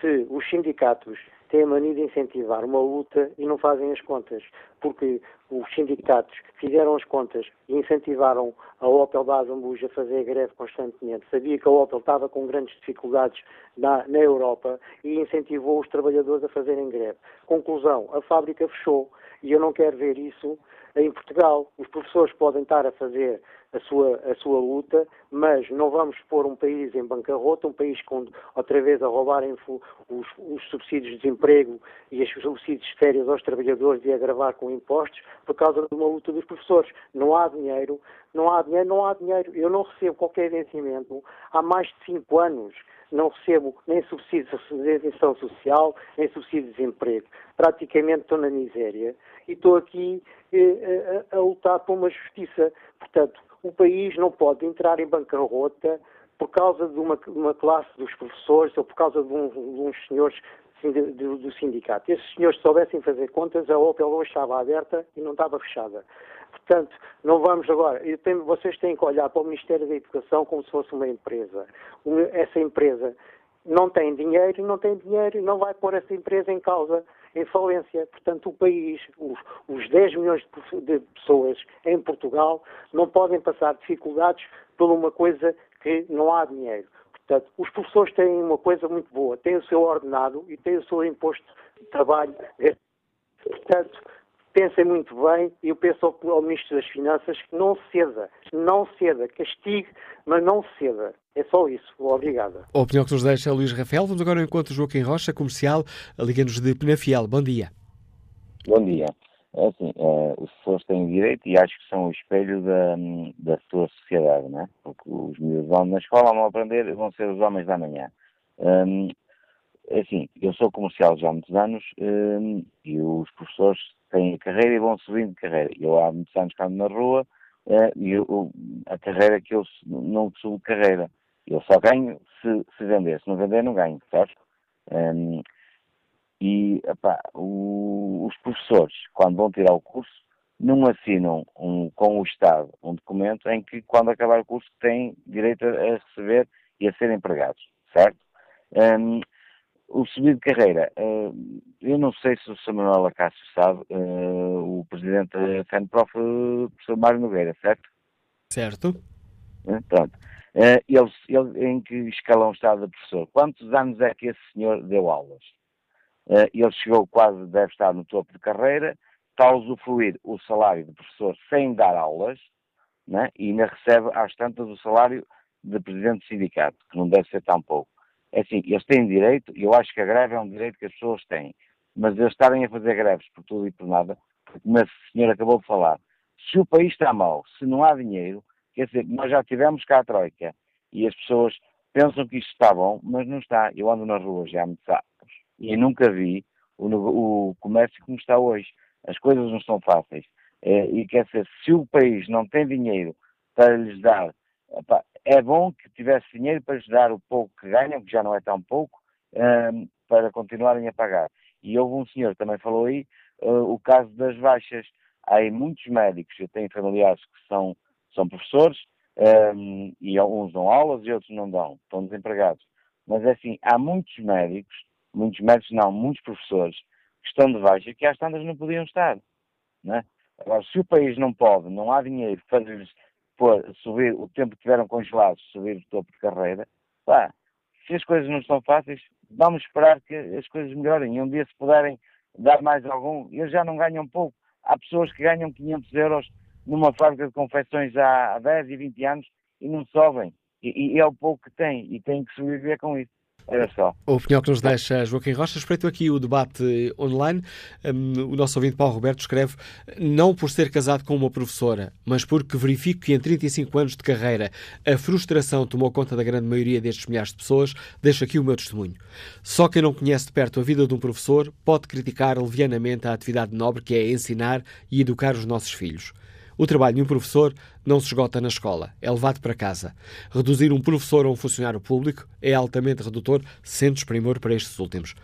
Speaker 10: se os sindicatos têm a mania de incentivar uma luta e não fazem as contas, porque os sindicatos fizeram as contas e incentivaram a Opel da Azambuja a fazer greve constantemente. Sabia que a Opel estava com grandes dificuldades na, na Europa e incentivou os trabalhadores a fazerem greve. Conclusão, a fábrica fechou e eu não quero ver isso em Portugal. Os professores podem estar a fazer a sua, a sua luta, mas não vamos pôr um país em bancarrota, um país com, outra vez a roubarem os, os subsídios de desemprego e os subsídios de férias aos trabalhadores e a gravar com impostos por causa de uma luta dos professores. Não há dinheiro, não há dinheiro, não há dinheiro. Eu não recebo qualquer vencimento há mais de cinco anos não recebo nem subsídios de isenção social, nem subsídios de desemprego. Praticamente estou na miséria e estou aqui eh, a, a, lutar por uma justiça. Portanto, o país não pode entrar em bancarrota por causa de uma, uma classe dos professores ou por causa de, um, de uns senhores do, do sindicato. Se esses senhores soubessem fazer contas, a Opel hoje estava aberta e não estava fechada. Portanto, não vamos agora. Tenho, vocês têm que olhar para o Ministério da Educação como se fosse uma empresa. Essa empresa não tem dinheiro, não tem dinheiro não vai pôr essa empresa em causa, em falência. Portanto, o país, os, os 10 milhões de, de pessoas em Portugal, não podem passar dificuldades por uma coisa que não há dinheiro. Portanto, os professores têm uma coisa muito boa, têm o seu ordenado e têm o seu imposto de trabalho. Portanto, pensem muito bem e eu peço ao, ao Ministro das Finanças que não ceda, não ceda, castigue, mas não ceda. É só isso. Obrigada.
Speaker 2: A opinião que nos deixa Luís Rafael. Vamos agora ao encontro Joaquim Rocha, comercial, liga-nos de Penafiel. Bom dia.
Speaker 11: Bom dia. É assim, uh, os professores têm direito e acho que são o espelho da, da sua sociedade, não é? Porque os miúdos vão na escola, vão aprender, vão ser os homens da manhã. Um, é assim, eu sou comercial já há muitos anos um, e os professores têm a carreira e vão subindo de carreira. Eu há muitos anos que ando na rua uh, e eu, a carreira que eu não subo carreira. Eu só ganho se, se vender, se não vender não ganho, certo? Um, e epá, o, os professores, quando vão tirar o curso, não assinam um, com o Estado um documento em que, quando acabar o curso, têm direito a receber e a ser empregados, certo? Um, o subir de carreira, uh, eu não sei se o Samuel Acácio sabe, uh, o presidente da FENPROF, o professor Mário Nogueira, certo?
Speaker 2: Certo.
Speaker 11: Pronto. ele, ele, em que escalão está de professor? Quantos anos é que esse senhor deu aulas? Eh, ele chegou quase, deve estar no topo de carreira, está a usufruir o salário de professor sem dar aulas, né? e ainda recebe às tantas o salário de presidente de sindicato, que não deve ser tão pouco. É assim, eles têm direito, e eu acho que a greve é um direito que as pessoas têm, mas eles estarem a fazer greves por tudo e por nada, como a senhora acabou de falar, se o país está mal, se não há dinheiro, quer dizer, nós já tivemos cá a Troika, e as pessoas pensam que isto está bom, mas não está. Eu ando na rua já há muitos anos e nunca vi o, o comércio como está hoje. As coisas não são fáceis. É, e quer dizer, se o país não tem dinheiro para lhes dar, opa, é bom que tivesse dinheiro para lhes dar o pouco que ganham, que já não é tão pouco, um, para continuarem a pagar. E houve um senhor que também falou aí uh, o caso das baixas. Há aí muitos médicos, eu tenho familiares que são, são professores, um, e uns dão aulas e outros não dão, estão desempregados. Mas é assim, há muitos médicos muitos médicos não, muitos professores que estão de baixa que às tantas não podiam estar. Não é? Agora, se o país não pode, não há dinheiro para lhes subir o tempo que tiveram congelados, subir o topo de carreira, pá, se as coisas não estão fáceis, vamos esperar que as coisas melhorem. E um dia, se puderem dar mais algum, eles já não ganham pouco. Há pessoas que ganham 500 euros numa fábrica de confecções há 10 e 20 anos e não sobem. E, e é o pouco que têm e têm que sobreviver com isso. Era só.
Speaker 2: A opinião que nos deixa Joaquim Rocha. Espreito aqui o debate online. Um, o nosso ouvinte Paulo Roberto escreve: Não por ser casado com uma professora, mas porque verifico que em 35 anos de carreira a frustração tomou conta da grande maioria destes milhares de pessoas, deixo aqui o meu testemunho. Só quem não conhece de perto a vida de um professor pode criticar levianamente a atividade nobre que é ensinar e educar os nossos filhos. O trabalho de um professor não se esgota na escola, é levado para casa. Reduzir um professor a um funcionário público é altamente redutor, sendo desprimor para estes últimos.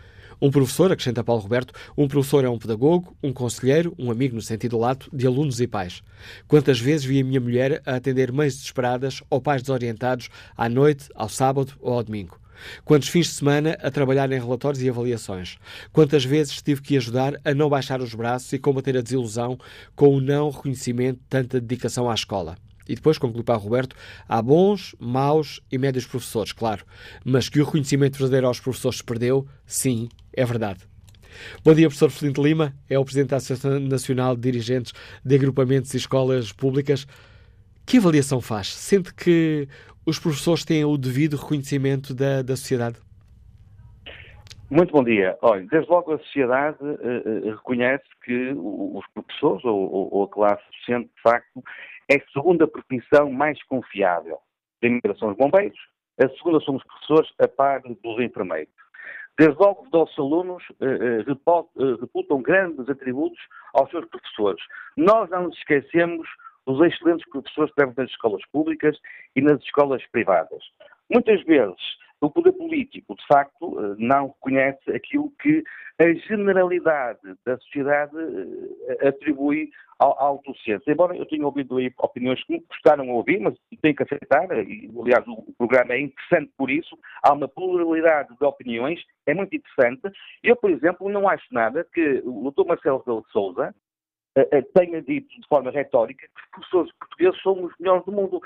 Speaker 2: Um professor, acrescenta Paulo Roberto, um professor é um pedagogo, um conselheiro, um amigo no sentido lato de alunos e pais. Quantas vezes vi a minha mulher a atender mães desesperadas ou pais desorientados à noite, ao sábado ou ao domingo? Quantos fins de semana a trabalhar em relatórios e avaliações? Quantas vezes tive que ajudar a não baixar os braços e combater a desilusão com o não reconhecimento de tanta dedicação à escola? E depois, conclui para Roberto, há bons, maus e médios professores, claro, mas que o reconhecimento verdadeiro aos professores se perdeu, sim, é verdade. Bom dia, professor Felinto Lima, é o Presidente da Associação Nacional de Dirigentes de Agrupamentos e Escolas Públicas. Que avaliação faz? Sente que os professores têm o devido reconhecimento da, da sociedade?
Speaker 12: Muito bom dia. Olha, desde logo a sociedade uh, reconhece que os professores ou, ou, a classe docente, de facto, é a segunda profissão mais confiável. Primeira são os bombeiros, a segunda são os professores, a par dos enfermeiros. Desde logo, os nossos alunos uh, reputam grandes atributos aos seus professores. Nós não nos esquecemos dos excelentes professores que temos nas escolas públicas e nas escolas privadas. Muitas vezes, o poder político, de facto, eh, não reconhece aquilo que a generalidade da sociedade eh, atribui ao, ao docente. Embora eu tenha ouvido aí opiniões que me gostaram de ouvir, mas tenho que aceitar, e aliás o programa é interessante por isso, há uma pluralidade de opiniões, é muito interessante. Eu, por exemplo, não acho nada que o Dr. Marcelo de Souza, tenha dito de forma retórica que os professores portugueses são os melhores do mundo.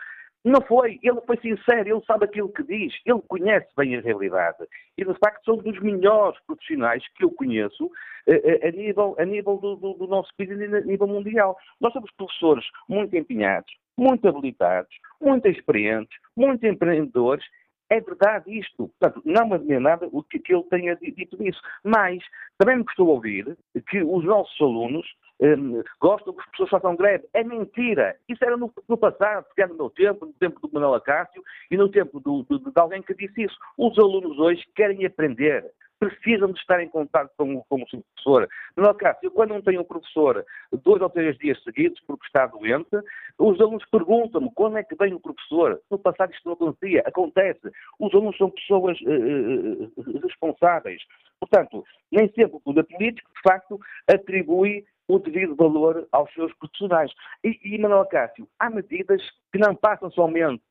Speaker 12: Não foi, ele foi sincero, ele sabe aquilo que diz, ele conhece bem a realidade. E, de facto, são dos melhores profissionais que eu conheço a, a nível, a nível do, do, do nosso país e a nível mundial. Nós somos professores muito empenhados, muito habilitados, muito experientes, muito empreendedores é verdade isto. Portanto, não me admira nada o que, que ele tenha dito disso. Mas também me custou ouvir que os nossos alunos um, gostam que as pessoas façam greve. É mentira. Isso era no, no passado, porque era no meu tempo, no tempo do Manuel Acácio e no tempo do, do, de alguém que disse isso. Os alunos hoje querem aprender precisam de estar em contato com, com o seu professor. No eu quando não tenho um professor dois ou três dias seguidos porque está doente, os alunos perguntam-me quando é que vem o professor. No passado isto não acontecia. Acontece. Os alunos são pessoas uh, responsáveis. Portanto, nem sempre o poder político, de facto, atribui o devido valor aos seus profissionais. E, e Manuel Cássio, há medidas que não passam somente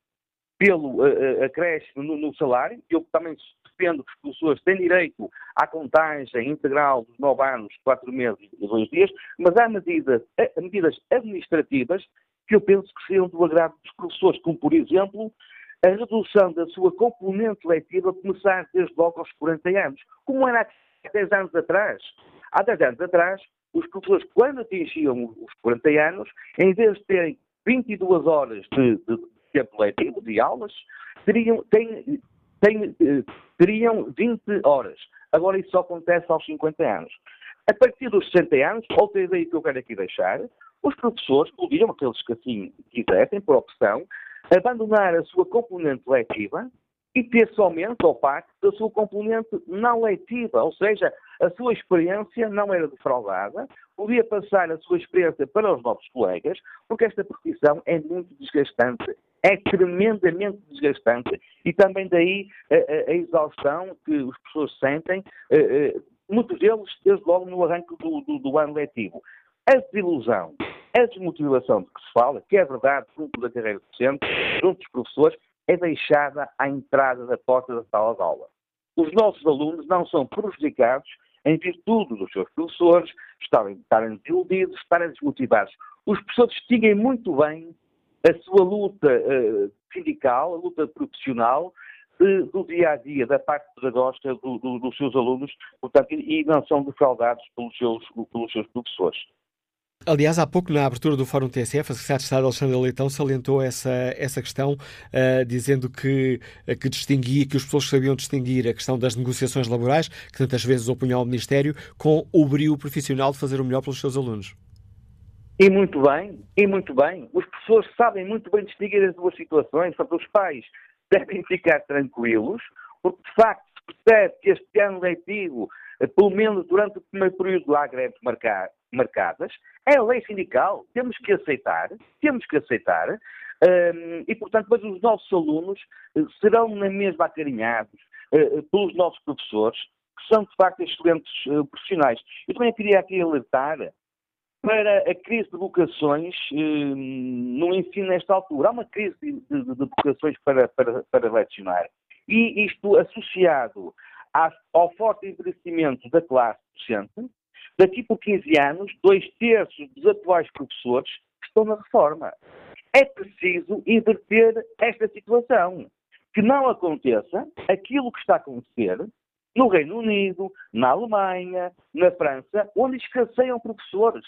Speaker 12: pelo uh, acréscimo no, no, salário, eu também defendo que os professores têm direito à contagem integral dos nove anos, quatro meses e dois dias, mas há medidas, medidas administrativas que eu penso que seriam do agrado dos professores, como, por exemplo, a redução da sua componente letiva começar desde logo aos 40 anos, como era há 10 anos atrás. Há 10 anos atrás, os professores, quando atingiam os 40 anos, em vez de terem 22 horas de, de tempo letivo, de aulas, teriam, têm, têm, eh, teriam 20 horas. Agora isso só acontece aos 50 anos. A partir dos 60 anos, outra ideia que eu quero aqui deixar, os professores podiam, aqueles que assim quisessem, por opção, abandonar a sua componente letiva e ter somente ao pacto da sua componente não letiva, ou seja, a sua experiência não era defraudada, podia passar a sua experiência para os novos colegas, porque esta profissão é muito desgastante, é tremendamente desgastante e também daí a, a, a exaustão que os professores sentem, uh, uh, muitos deles desde logo no arranque do, do, do ano letivo. A desilusão, a desmotivação de que se fala, que é verdade, fruto da carreira docente, junto dos professores, é deixada à entrada da porta da sala de aula. Os nossos alunos não são prejudicados em virtude dos seus professores estarem, estarem desiludidos, estarem desmotivados. Os professores distinguem muito bem a sua luta uh, sindical, a luta profissional, uh, do dia a dia, da parte pedagógica do, do, dos seus alunos, portanto, e, e não são defraudados pelos seus, pelos seus professores.
Speaker 2: Aliás, há pouco, na abertura do Fórum TSF, a Secretária de Estado Alexandre Leitão salientou essa, essa questão, uh, dizendo que, uh, que distinguia, que os pessoas sabiam distinguir a questão das negociações laborais, que tantas vezes opunham ao Ministério, com o brio profissional de fazer o melhor pelos seus alunos.
Speaker 12: E muito bem, e muito bem. Os professores sabem muito bem distinguir as duas situações, portanto, os pais devem ficar tranquilos, porque de facto percebe que este ano letivo, eh, pelo menos durante o primeiro período, há greves marcadas. É a lei sindical, temos que aceitar, temos que aceitar, um, e portanto, mas os nossos alunos eh, serão na mesma acarinhados uh, pelos nossos professores, que são de facto excelentes uh, profissionais. Eu também queria aqui alertar para a crise de vocações uh, no ensino nesta altura. Há uma crise de, de, de vocações para, para, para lecionar. E isto associado ao forte envelhecimento da classe docente, daqui por 15 anos, dois terços dos atuais professores estão na reforma. É preciso inverter esta situação. Que não aconteça aquilo que está a acontecer no Reino Unido, na Alemanha, na França, onde escasseiam professores.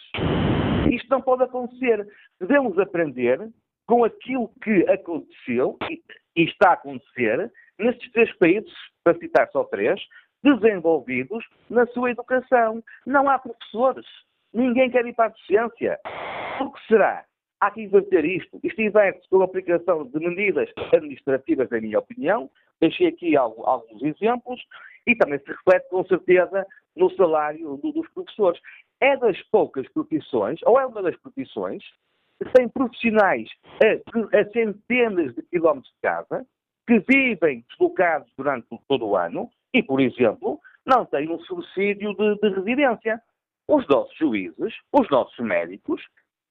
Speaker 12: Isto não pode acontecer. Devemos aprender com aquilo que aconteceu e, está a acontecer nestes três países, para citar só três, desenvolvidos na sua educação. Não há professores. Ninguém quer ir para a docência. Por que será? Há que inverter isto. Isto inverte-se com a aplicação de medidas administrativas, na minha opinião. Deixei aqui alguns exemplos e também se reflete com certeza no salário do, dos professores. É das poucas profissões, ou é uma das profissões, que tem profissionais a, a centenas de quilómetros de casa, que vivem deslocados durante todo o ano e, por exemplo, não têm um subsídio de, de residência. Os nossos juízes, os nossos médicos,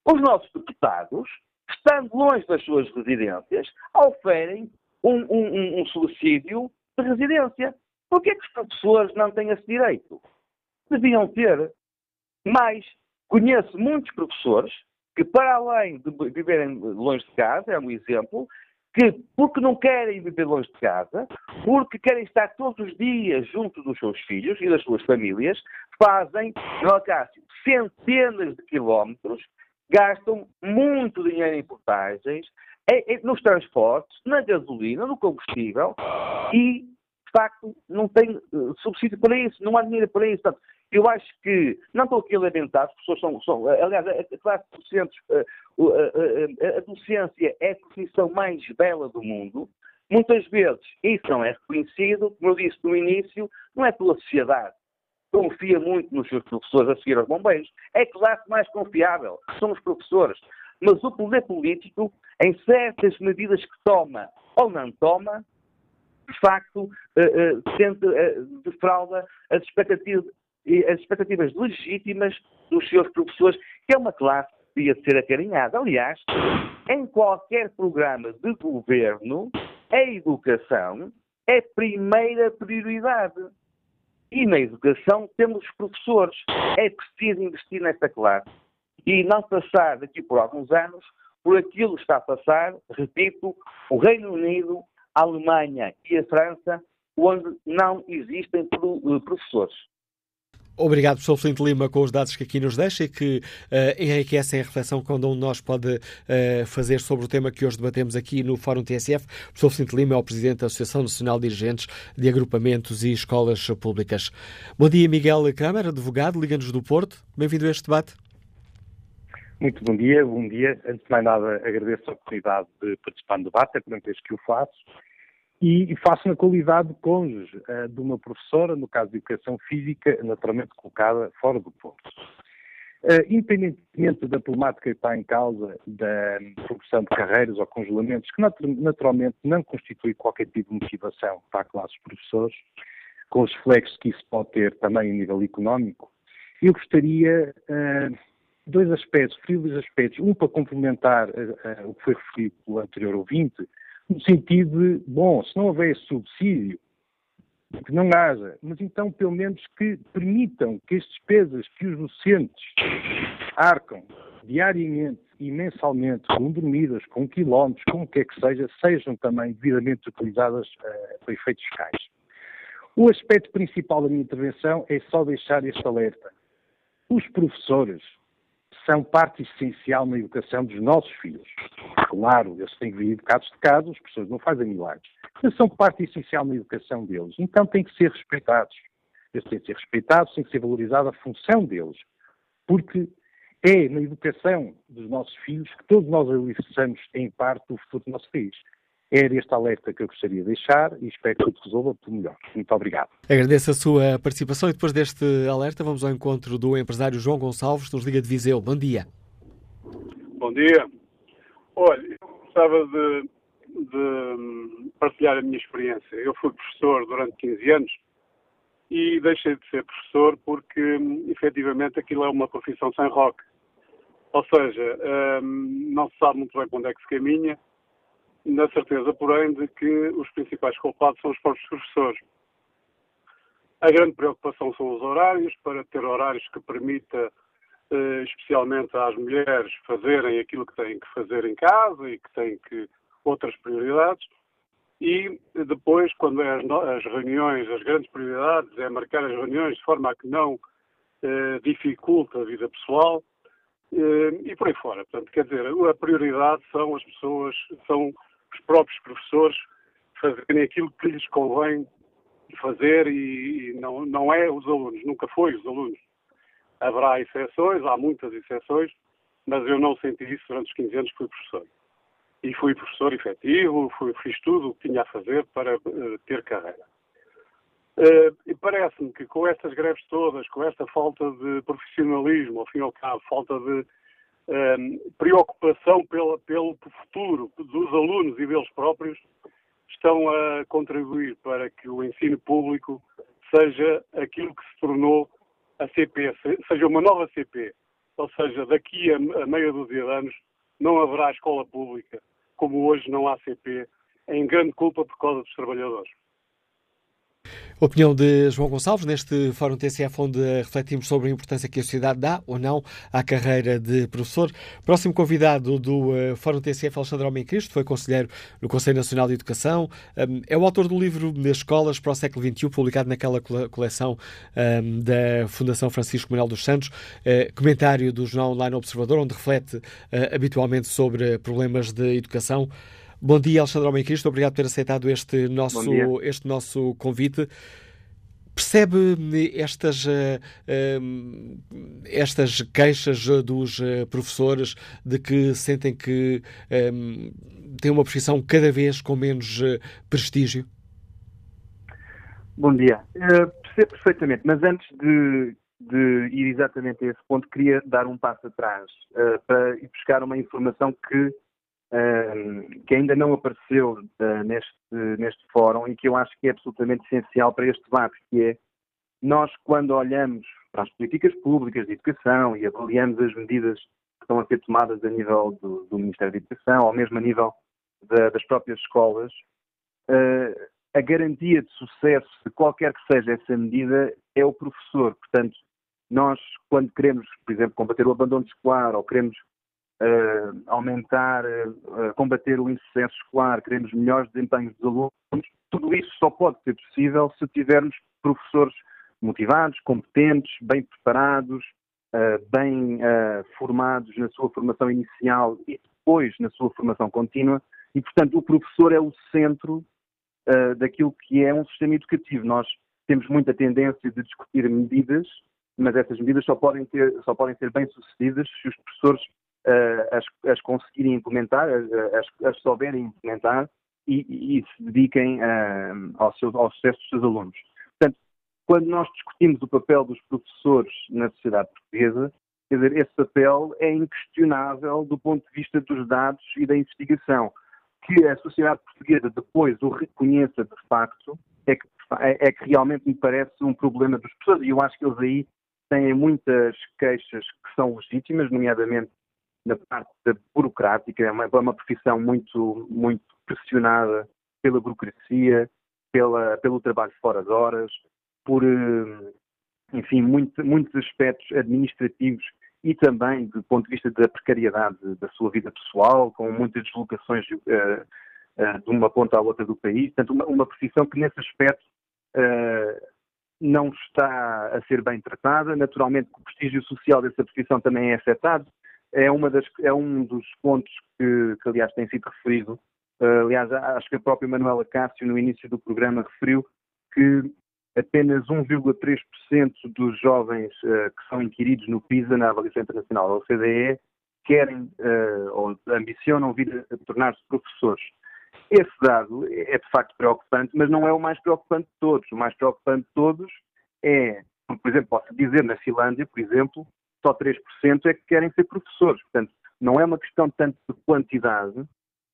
Speaker 12: os nossos deputados, estando longe das suas residências, oferem um, um, um subsídio de residência. Por que é os professores não têm esse direito? Deviam ter. Mas conheço muitos professores que, para além de viverem longe de casa, é um exemplo, que, porque não querem viver longe de casa, porque querem estar todos os dias junto dos seus filhos e das suas famílias, fazem, no Acácio, centenas de quilómetros, gastam muito dinheiro em portagens, nos transportes, na gasolina, no combustível e de facto, não tem uh, subsídio para isso, não há dinheiro para isso. Portanto, Eu acho que, não estou aqui a lamentar, as pessoas são, são aliás, a classe de docentes, a, a, a, docência é a profissão mais bela do mundo. Muitas vezes isso não é reconhecido, como eu disse no início, não é pela sociedade. Confia muito nos seus professores a seguir aos bombeiros. É a classe mais confiável, são os professores. Mas o poder político, em certas medidas que toma ou não toma, de facto, uh, uh, tenta, uh, defrauda as expectativas, as expectativas legítimas dos seus professores, que é uma classe que devia ser acarinhada. Aliás, em qualquer programa de governo, a educação é primeira prioridade. E na educação temos os professores. É preciso investir nesta classe e não passar daqui por alguns anos por aquilo que está a passar, repito, o Reino Unido, a Alemanha e a França, onde não existem eh, professores.
Speaker 2: Obrigado, professor Flint Lima, com os dados que aqui nos deixa e que uh, enriquecem a reflexão que cada um de nós pode uh, fazer sobre o tema que hoje debatemos aqui no Fórum TSF. O professor Flint Lima é o presidente da Associação Nacional de Dirigentes de Agrupamentos e Escolas Públicas. Bom dia, Miguel Câmara, advogado, Liga-nos do Porto. Bem-vindo a este debate.
Speaker 13: Muito bom dia, bom dia. Antes de mais nada, agradeço a oportunidade de participar no debate, é a primeira vez que o faço e faço na qualidade de cônjuge uh, de uma professora, no caso de Educação Física, naturalmente colocada fora do Porto. Uh, independentemente da problemática que está em causa da progressão de carreiras ou congelamentos, que naturalmente não constitui qualquer tipo de motivação para a classe de professores, com os reflexos que isso pode ter também a nível económico, eu gostaria uh, dois aspectos, dois aspectos. Um para complementar o que foi referido pelo anterior ouvinte, no sentido de, bom, se não houver subsídio, que não haja, mas então pelo menos que permitam que as despesas que os docentes arcam diariamente e mensalmente com dormidas, com quilómetros, com o que é que seja, sejam também devidamente utilizadas uh, para efeitos fiscais. O aspecto principal da minha intervenção é só deixar este alerta. Os professores são parte essencial na educação dos nossos filhos. Claro, eles têm que vir educados de casa, as pessoas não fazem milagres, mas são parte essencial na educação deles. Então têm que ser respeitados. Eles têm que ser respeitados, tem que ser valorizada a função deles. Porque é na educação dos nossos filhos que todos nós alicerçamos em parte do futuro do nosso país. Era este alerta que eu gostaria de deixar e espero que tudo resolva pelo melhor. Muito obrigado.
Speaker 2: Agradeço a sua participação e depois deste alerta vamos ao encontro do empresário João Gonçalves, nos Liga de Viseu. Bom dia.
Speaker 14: Bom dia. Olha, eu gostava de, de partilhar a minha experiência. Eu fui professor durante 15 anos e deixei de ser professor porque, efetivamente, aquilo é uma profissão sem rock. Ou seja, hum, não se sabe muito bem quando é que se caminha na certeza, porém, de que os principais culpados são os próprios professores. A grande preocupação são os horários, para ter horários que permita, eh, especialmente às mulheres, fazerem aquilo que têm que fazer em casa e que têm que outras prioridades. E depois, quando é as, reuniões, as grandes prioridades, é marcar as reuniões de forma a que não eh, dificulte a vida pessoal eh, e por aí fora. Portanto, quer dizer, a prioridade são as pessoas, são os próprios professores fazerem aquilo que lhes convém fazer e, e não, não é os alunos, nunca foi os alunos. Haverá exceções, há muitas exceções, mas eu não senti isso durante os 15 anos que fui professor. E fui professor efetivo, fui, fiz tudo o que tinha a fazer para uh, ter carreira. Uh, e parece-me que com estas greves todas, com esta falta de profissionalismo, ao fim e ao cabo, falta de Ehm, preocupação pelo futuro dos alunos e deles próprios estão a contribuir para que o ensino público seja aquilo que se tornou a CP, seja uma nova CP. Ou seja, daqui a, a meia dúzia de anos não haverá escola pública, como hoje não há CP, em grande culpa por causa dos trabalhadores.
Speaker 2: Opinião de João Gonçalves neste Fórum TCF, onde refletimos sobre a importância que a sociedade dá ou não à carreira de professor. Próximo convidado do uh, Fórum TCF, Alexandre Homem Cristo, foi conselheiro no Conselho Nacional de Educação. É o autor do livro Escolas para o século XXI, publicado naquela coleção da Fundação Francisco Manuel dos Santos. Uh, comentário do Jornal Online Observador, onde reflete uh, habitualmente sobre problemas de educação. Bom dia, Alexandre Homem Cristo. Obrigado por ter aceitado este nosso, este nosso convite. percebe estas, estas queixas dos professores de que sentem que têm uma profissão cada vez com menos prestígio?
Speaker 15: Bom dia. Uh, percebo perfeitamente, mas antes de, de, ir exatamente a esse ponto, queria dar um passo atrás uh, para ir buscar uma informação que, que ainda não apareceu neste, neste fórum e que eu acho que é absolutamente essencial para este debate, que é nós, quando olhamos para as políticas públicas de educação e avaliamos as medidas que estão a ser tomadas a nível do, do Ministério da Educação, ou mesmo a nível da, das próprias escolas, a garantia de sucesso de qualquer que seja essa medida é o professor. Portanto, nós, quando queremos, por exemplo, combater o abandono escolar ou queremos uh, aumentar, uh, combater o insucesso escolar, queremos melhores desempenhos dos alunos, tudo isso só pode ser possível se tivermos professores motivados, competentes, bem preparados, uh, bem formados na sua formação inicial e depois na sua formação contínua. E, portanto, o professor é o centro daquilo que é um sistema educativo. Nós temos muita tendência de discutir medidas, mas essas medidas só podem, ter, só podem ser bem-sucedidas se os professores uh, as, as, conseguirem implementar, as, as souberem implementar e, e, se dediquem uh, ao, seu, ao sucesso dos seus alunos. Portanto, quando nós discutimos o papel dos professores na sociedade portuguesa, quer dizer, esse papel é inquestionável do ponto de vista dos dados e da investigação que a sociedade portuguesa depois o reconheça de facto é que, é, é que realmente me parece um problema dos pessoas e eu acho que eles aí têm muitas queixas que são legítimas, nomeadamente na parte burocrática, é uma, é uma profissão muito, muito pressionada pela burocracia, pela, pelo trabalho fora de horas, por, eh, enfim, muito, muitos aspectos administrativos e também do ponto de vista da precariedade da sua vida pessoal, com muitas deslocações uh, uh, de uma ponta à outra do país. Portanto, uma, uma profissão que nesse aspecto uh, não está a ser bem tratada. Naturalmente, o prestígio social dessa profissão também é afetado. É, uma das, é um dos pontos que, que aliás, tem sido referido. aliás, acho que a própria Manuela Cássio, no início do programa, referiu que apenas 1,3% dos jovens uh, que são inquiridos no PISA, na avaliação internacional da OCDE, querem uh, ou ambicionam vir a tornar-se professores. Esse dado é de facto preocupante, mas não é o mais preocupante de todos. O mais preocupante de todos é, por exemplo, posso dizer, na Finlândia, por exemplo, só 3% é que querem ser professores. Portanto, não é uma questão tanto de quantidade,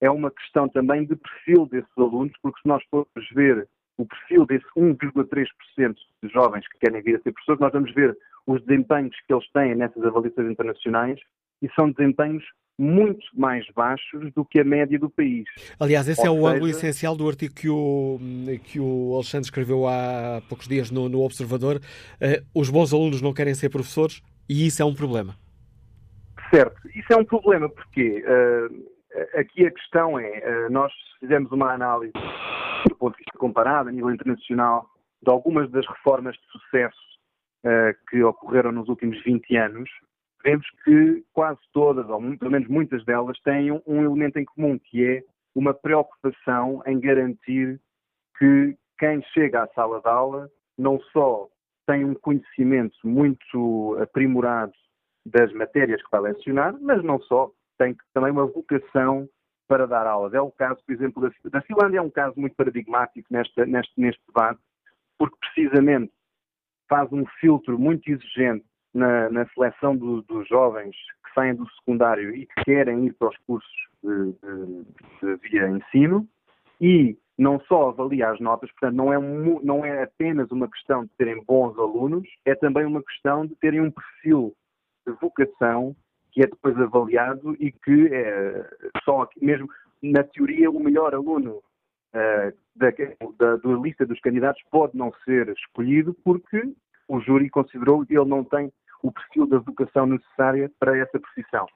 Speaker 15: é uma questão também de perfil desses alunos, porque se nós formos ver o perfil desse 1,3% de jovens que querem vir a ser professores, nós vamos ver os desempenhos que eles têm nessas avaliações internacionais e são desempenhos muito mais baixos do que a média do país.
Speaker 2: Aliás, esse Ou é o seja... ângulo essencial do artigo que o, que o Alexandre escreveu há poucos dias no, no Observador. Uh, os bons alunos não querem ser professores e isso é um problema.
Speaker 15: Certo, isso é um problema porque uh, aqui a questão é, uh, nós fizemos uma análise do ponto de vista comparado, a nível internacional, de algumas das reformas de sucesso uh, que ocorreram nos últimos 20 anos, vemos que quase todas, ou pelo menos muitas delas, têm um, um elemento em comum, que é uma preocupação em garantir que quem chega à sala de aula não só tem um conhecimento muito aprimorado das matérias que vai lecionar, mas não só, tem também uma vocação para dar aulas. É o caso, por exemplo, da, Finlândia, é um caso muito paradigmático neste, neste, neste debate, porque precisamente faz um filtro muito exigente na, na seleção do, dos jovens que saem do secundário e que querem ir para os cursos de, de, de via ensino e não só avalia as notas, portanto, não é, não é apenas uma questão de terem bons alunos, é também uma questão de terem um perfil de vocação que é depois avaliado e que é só mesmo, na teoria, o melhor aluno uh, da, da, da, lista dos candidatos pode não ser escolhido porque o júri considerou que ele não tem o perfil da vocação necessária para essa profissão.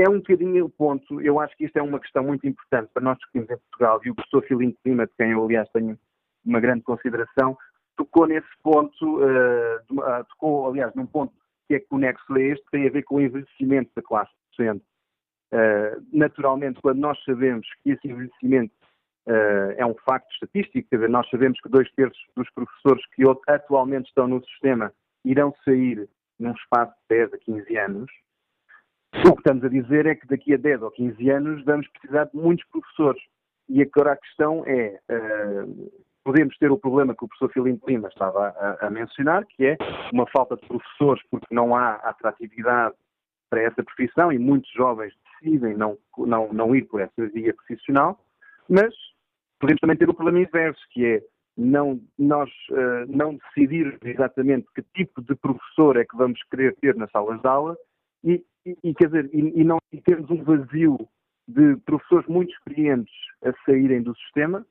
Speaker 15: É um bocadinho o ponto, eu acho que isto é uma questão muito importante para nós discutirmos em Portugal e o professor Filino Lima, de quem eu aliás tenho uma grande consideração, tocou nesse ponto, uh, tocou aliás num ponto que é conexo a este, tem a ver com o envelhecimento da classe docente. Uh, naturalmente, quando nós sabemos que esse envelhecimento uh, é um facto estatístico, quer dizer, nós sabemos que dois terços dos professores que atualmente estão no sistema irão sair num espaço de 10 a 15 anos. O que estamos a dizer é que daqui a 10 ou 15 anos vamos precisar de muitos professores. E agora a questão é, uh, podemos ter o problema que o professor Filino Lima estava a, a, mencionar, que é uma falta de professores porque não há atratividade para essa profissão e muitos jovens decidem não, não, não ir por essa via profissional, mas podemos também ter o problema inverso, que é não, nós uh, não decidir exatamente que tipo de professor é que vamos querer ter nas salas de aula e, e, quer dizer, e, e não e termos um vazio de professores muito experientes a saírem do sistema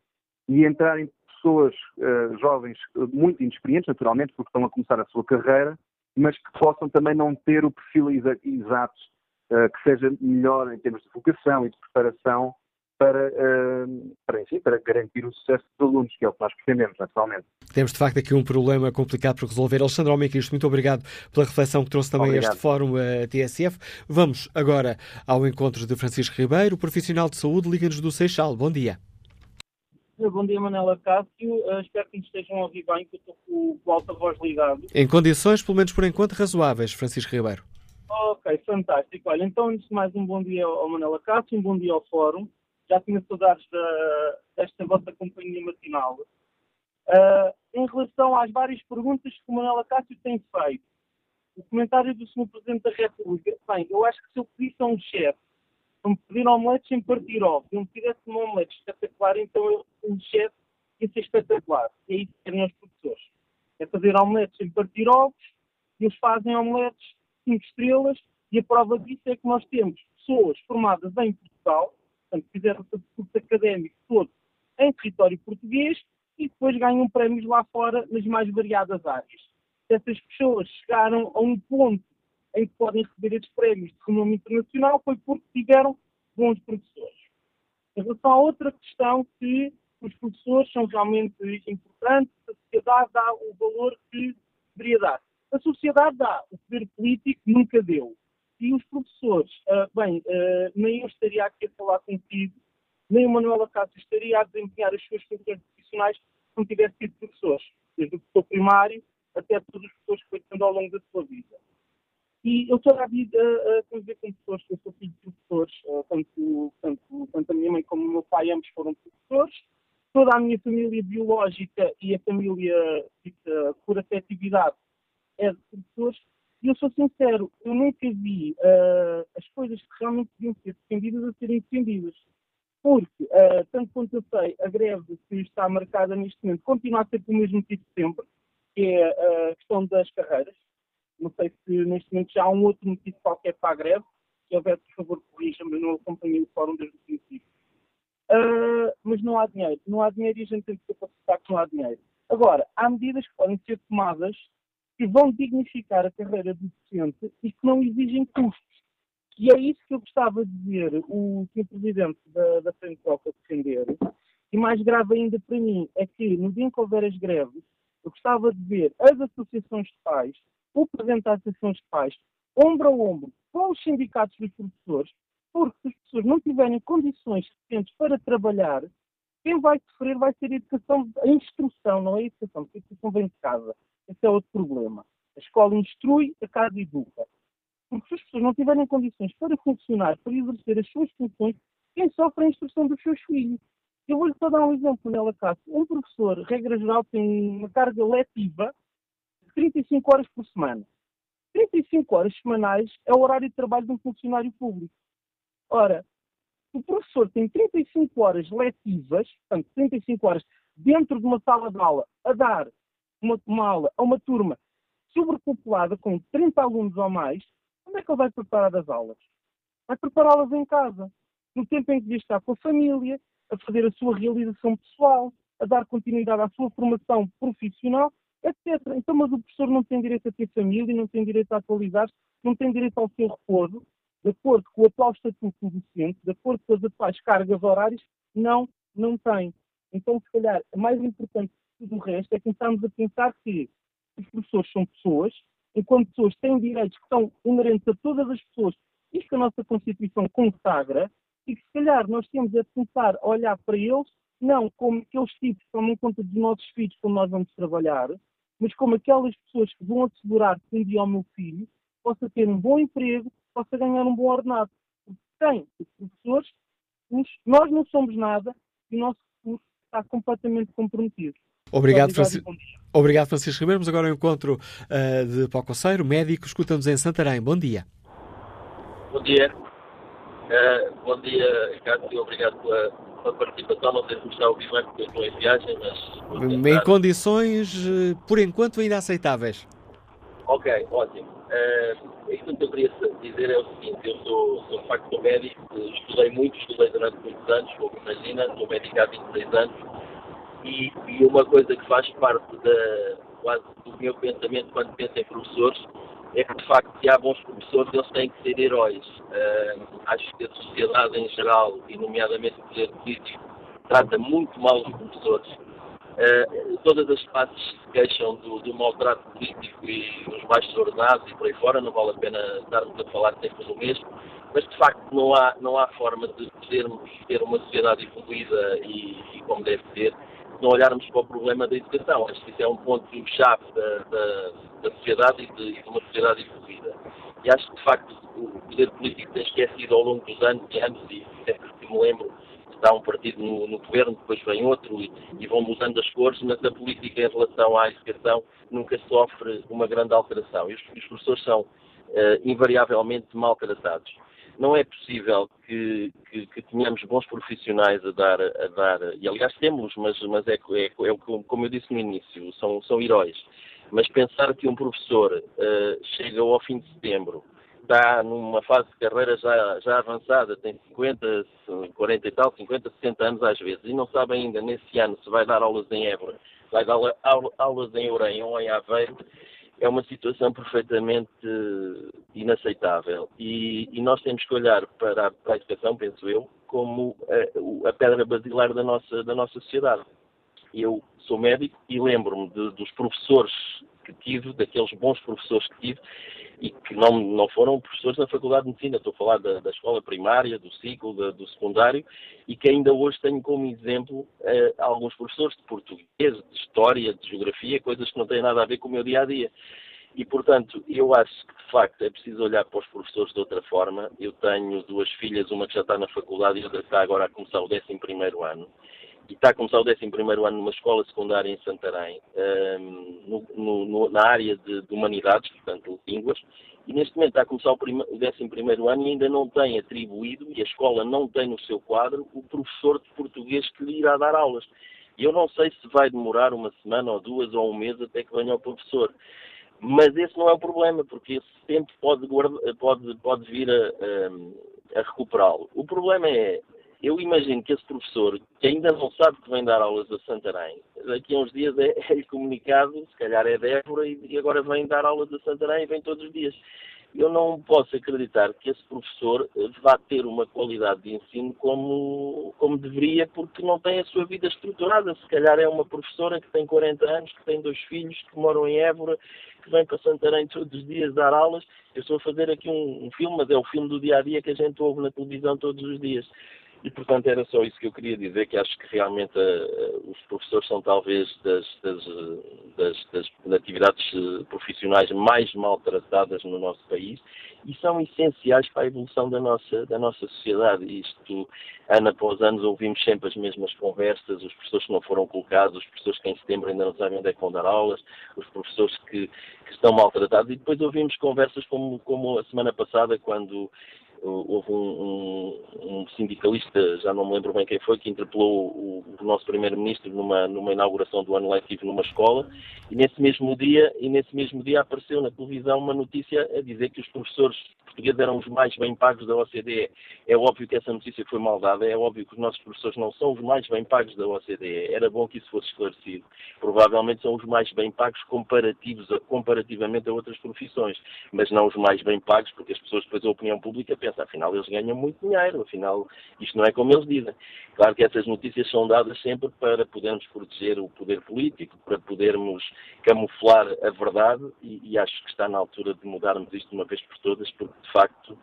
Speaker 15: e entrarem pessoas uh, jovens muito inexperientes, naturalmente, porque estão a começar a sua carreira, mas que possam também não ter o perfil exato uh, que seja melhor em termos de vocação e de preparação para, uh, para, enfim, para garantir o sucesso dos alunos, que é o que nós pretendemos, naturalmente.
Speaker 2: Temos, de facto, aqui um problema complicado por resolver. Alexandre Almeida muito obrigado pela reflexão que trouxe também obrigado. este Fórum uh, TSF. Vamos agora ao encontro de Francisco Ribeiro, profissional de saúde, Liga-nos do Seixal. Bom dia.
Speaker 16: Bom dia, Manela Cássio. Uh, espero que nos estejam a ouvir bem, que eu estou com o alta voz ligado.
Speaker 2: Em condições, pelo menos por enquanto, razoáveis, Francisco Ribeiro.
Speaker 16: Ok, fantástico. Olha, então, antes de mais, um bom dia ao Manela Cássio, um bom dia ao Fórum já tinha saudades da, desta vossa companhia matinal. Uh, em relação às várias perguntas que o Manuel Acácio tem feito, o comentário do Sr. Presidente da República, bem, eu acho que se eu pedisse a um chefe para me pedir omeletes sem partir ovos, e me pedisse uma omelete espetacular, então eu, um chefe ia ser espetacular. E é isso que querem os professores. É fazer omeletes sem partir ovos, e eles fazem omeletes 5 estrelas, e a prova disso é que nós temos pessoas formadas em Portugal, portanto, fizeram o curso académico todo em território português e depois ganham prémios lá fora nas mais variadas áreas. Essas pessoas chegaram a um ponto em que podem receber esses prémios de renome internacional foi porque tiveram bons professores. Em relação a outra questão que os professores são realmente importantes, a sociedade dá o valor que deveria dar. A sociedade dá, o poder político nunca deu. E os professores, uh, bem, uh, nem eu estaria aqui a falar contigo, nem o Manuel Acácio estaria a desempenhar as suas funções profissionais se não tivesse sido professores, desde o professor primário até todos os professores que foi tendo ao longo da sua vida. E eu toda a vida uh, conviver com pessoas, eu sou filho de professores, uh, tanto, tanto, tanto a minha mãe como o meu pai, ambos foram professores. Toda a minha família biológica e a família uh, por afetividade é de professores. E eu sou sincero, eu nunca vi uh, as coisas que realmente deviam ser defendidas a serem defendidas. Porque, uh, tanto quanto eu sei, a greve que está marcada neste momento continua a ser pelo mesmo motivo sempre, que é a questão das carreiras. Não sei se neste momento já há um outro motivo qualquer para a greve. Se houver, por favor, corrija-me, não acompanhei o fórum desde o princípio. Uh, mas não há dinheiro. Não há dinheiro e a gente tem que ser para que não há dinheiro. Agora, há medidas que podem ser tomadas que vão dignificar a carreira do docente e que não exigem custos. E é isso que eu gostava de ver o Sr. Presidente da, da Frente Coca defender. E mais grave ainda para mim é que, no dia em que houver as greves, eu gostava de ver as associações de pais, o Presidente das Associações de Pais, ombro a ombro com os sindicatos dos professores, porque se as pessoas não tiverem condições suficientes para trabalhar, quem vai sofrer vai ser a educação, a instrução, não é a educação, porque a educação vem de casa. Esse é outro problema. A escola instrui, a casa educa. Porque se as pessoas não tiverem condições para funcionar, para exercer as suas funções, quem sofre é a instrução dos seus filhos. Eu vou-lhe só dar um exemplo, Nela Cássio. Um professor, regra geral, tem uma carga letiva de 35 horas por semana. 35 horas semanais é o horário de trabalho de um funcionário público. Ora, o professor tem 35 horas letivas, portanto, 35 horas dentro de uma sala de aula, a dar uma, uma aula a uma turma sobrepopulada com 30 alunos ou mais, como é que ele vai preparar as aulas? Vai prepará-las em casa, no tempo em que devia estar com a família, a fazer a sua realização pessoal, a dar continuidade à sua formação profissional, etc. Então, mas o professor não tem direito a ter família, não tem direito a atualizar-se, não tem direito ao seu repouso, de acordo com o atual estatuto do docente, de acordo com as atuais cargas horárias, não, não tem. Então, se calhar, é mais importante tudo o resto é começarmos a pensar que os professores são pessoas, enquanto pessoas têm direitos que são inerentes a todas as pessoas, isto que a nossa Constituição consagra, e que se calhar nós temos é de começar a olhar para eles não como aqueles tipos que tomam conta dos nossos filhos quando nós vamos trabalhar, mas como aquelas pessoas que vão assegurar que um dia o meu filho possa ter um bom emprego, possa ganhar um bom ordenado. Porque tem professores, nós não somos nada e o nosso futuro está completamente comprometido.
Speaker 2: Obrigado, Francisco. Obrigado, Francisco Ribeiro. Mas agora o encontro uh, de Pococeiro, médico, escuta-nos em Santarém. Bom dia.
Speaker 17: Bom dia. Uh, bom dia, Cássio. Obrigado pela, pela, participação. Não sei se me está a ouvir bem porque estou em viagem, mas.
Speaker 2: Em condições, eh, por enquanto, ainda aceitáveis.
Speaker 17: Ok, ótimo. Uh, aquilo que eu queria dizer é o seguinte: eu sou, sou de facto sou médico, estudei muito, estudei durante muitos anos, como imagina, sou médico há 26 anos e, e, uma coisa que faz parte da, quase do meu pensamento quando penso em professores é que, de facto, se há bons professores, eles têm que ser heróis. Uh, acho que a sociedade em geral, e nomeadamente o poder político, trata muito mal os professores. Uh, todas as classes se queixam do, do maltrato político e os baixos ordenados e por aí fora, não vale a pena estarmos a falar sempre do mesmo, mas de facto não há, não há forma de podermos ter uma sociedade evoluída e, e como deve ser, não olharmos para o problema da educação. Acho que isso é um ponto-chave da, da, da, sociedade e de, de, uma sociedade evoluída. E acho que, de facto, o poder político tem esquecido ao longo dos anos e anos, e sempre que me lembro, está um partido no, no governo, depois vem outro, e, e, vão mudando as cores, mas a política em relação à educação nunca sofre uma grande alteração. E os, os professores são uh, invariavelmente maltratados não é possível que, que, que, tenhamos bons profissionais a dar, a dar e aliás temos, mas, mas é, é, é, como eu disse no início, são, são heróis. Mas pensar que um professor uh, chega ao fim de setembro, está numa fase de carreira já, já avançada, tem 50, 40 e tal, 50, 60 anos às vezes, e não sabe ainda nesse ano se vai dar aulas em Évora, vai dar aulas em Orem ou em Aveiro, é uma situação perfeitamente inaceitável. E, e, nós temos que olhar para a, para a educação, penso eu, como a, a, pedra basilar da nossa, da nossa sociedade. Eu sou médico e lembro-me dos professores que tive, daqueles bons professores que tive, e que não, não foram professores na Faculdade de Medicina, estou a falar da, da escola primária, do ciclo, da, do secundário, e que ainda hoje tenho como exemplo eh, alguns professores de português, de história, de geografia, coisas que não têm nada a ver com o meu dia a dia. E, portanto, eu acho que, de facto, é preciso olhar para os professores de outra forma. Eu tenho duas filhas, uma que já está na faculdade e outra que está agora a começar o 11 ano e está a começar o 11 ano numa escola secundária em Santarém, um, no, no, na área de, de, humanidades, portanto, línguas, e neste momento está a começar o, o 11 ano e ainda não tem atribuído, e a escola não tem no seu quadro, o professor de português que lhe irá dar aulas. E eu não sei se vai demorar uma semana ou duas ou um mês até que venha o professor. Mas esse não é o problema, porque esse tempo pode, pode, pode vir a, a, a recuperá-lo. O problema é eu imagino que esse professor, que ainda não sabe que vem dar aulas a Santarém, daqui a uns dias é-lhe é comunicado, se calhar é Débora, e agora vem dar aulas a Santarém e vem todos os dias. Eu não posso acreditar que esse professor vá ter uma qualidade de ensino como, como deveria, porque não tem a sua vida estruturada. Se calhar é uma professora que tem 40 anos, que tem dois filhos, que moram em Évora, que vem para Santarém todos os dias dar aulas. Eu estou a fazer aqui um, um filme, mas é o filme do dia a dia que a gente ouve na televisão todos os dias. E, portanto, era só isso que eu queria dizer, que acho que realmente uh, os professores são talvez das, das, das, das, atividades eh, profissionais mais maltratadas no nosso país e são essenciais para a evolução da nossa, da nossa sociedade. Isto, ano após ano, ouvimos sempre as mesmas conversas, os professores que não foram colocados, os professores que em setembro ainda não sabem onde é que vão dar aulas, os professores que, que estão maltratados, e depois ouvimos conversas como, como a semana passada, quando houve um, um, um, sindicalista, já não me lembro bem quem foi, que interpelou o, o nosso primeiro-ministro numa, numa inauguração do ano letivo numa escola e nesse mesmo dia e nesse mesmo dia apareceu na televisão uma notícia a dizer que os professores portugueses eram os mais bem pagos da OCDE. É óbvio que essa notícia foi mal dada, é óbvio que os nossos professores não são os mais bem pagos da OCDE. Era bom que isso fosse esclarecido. Provavelmente são os mais bem pagos comparativos, comparativamente a outras profissões, mas não os mais bem pagos, porque as pessoas depois a opinião pública pensa, afinal eles ganham muito dinheiro, afinal isto não é como eles dizem. Claro que essas notícias são dadas sempre para podermos proteger o poder político, para podermos camuflar a verdade e, e acho que está na altura de mudarmos isto de uma vez por todas, porque de facto,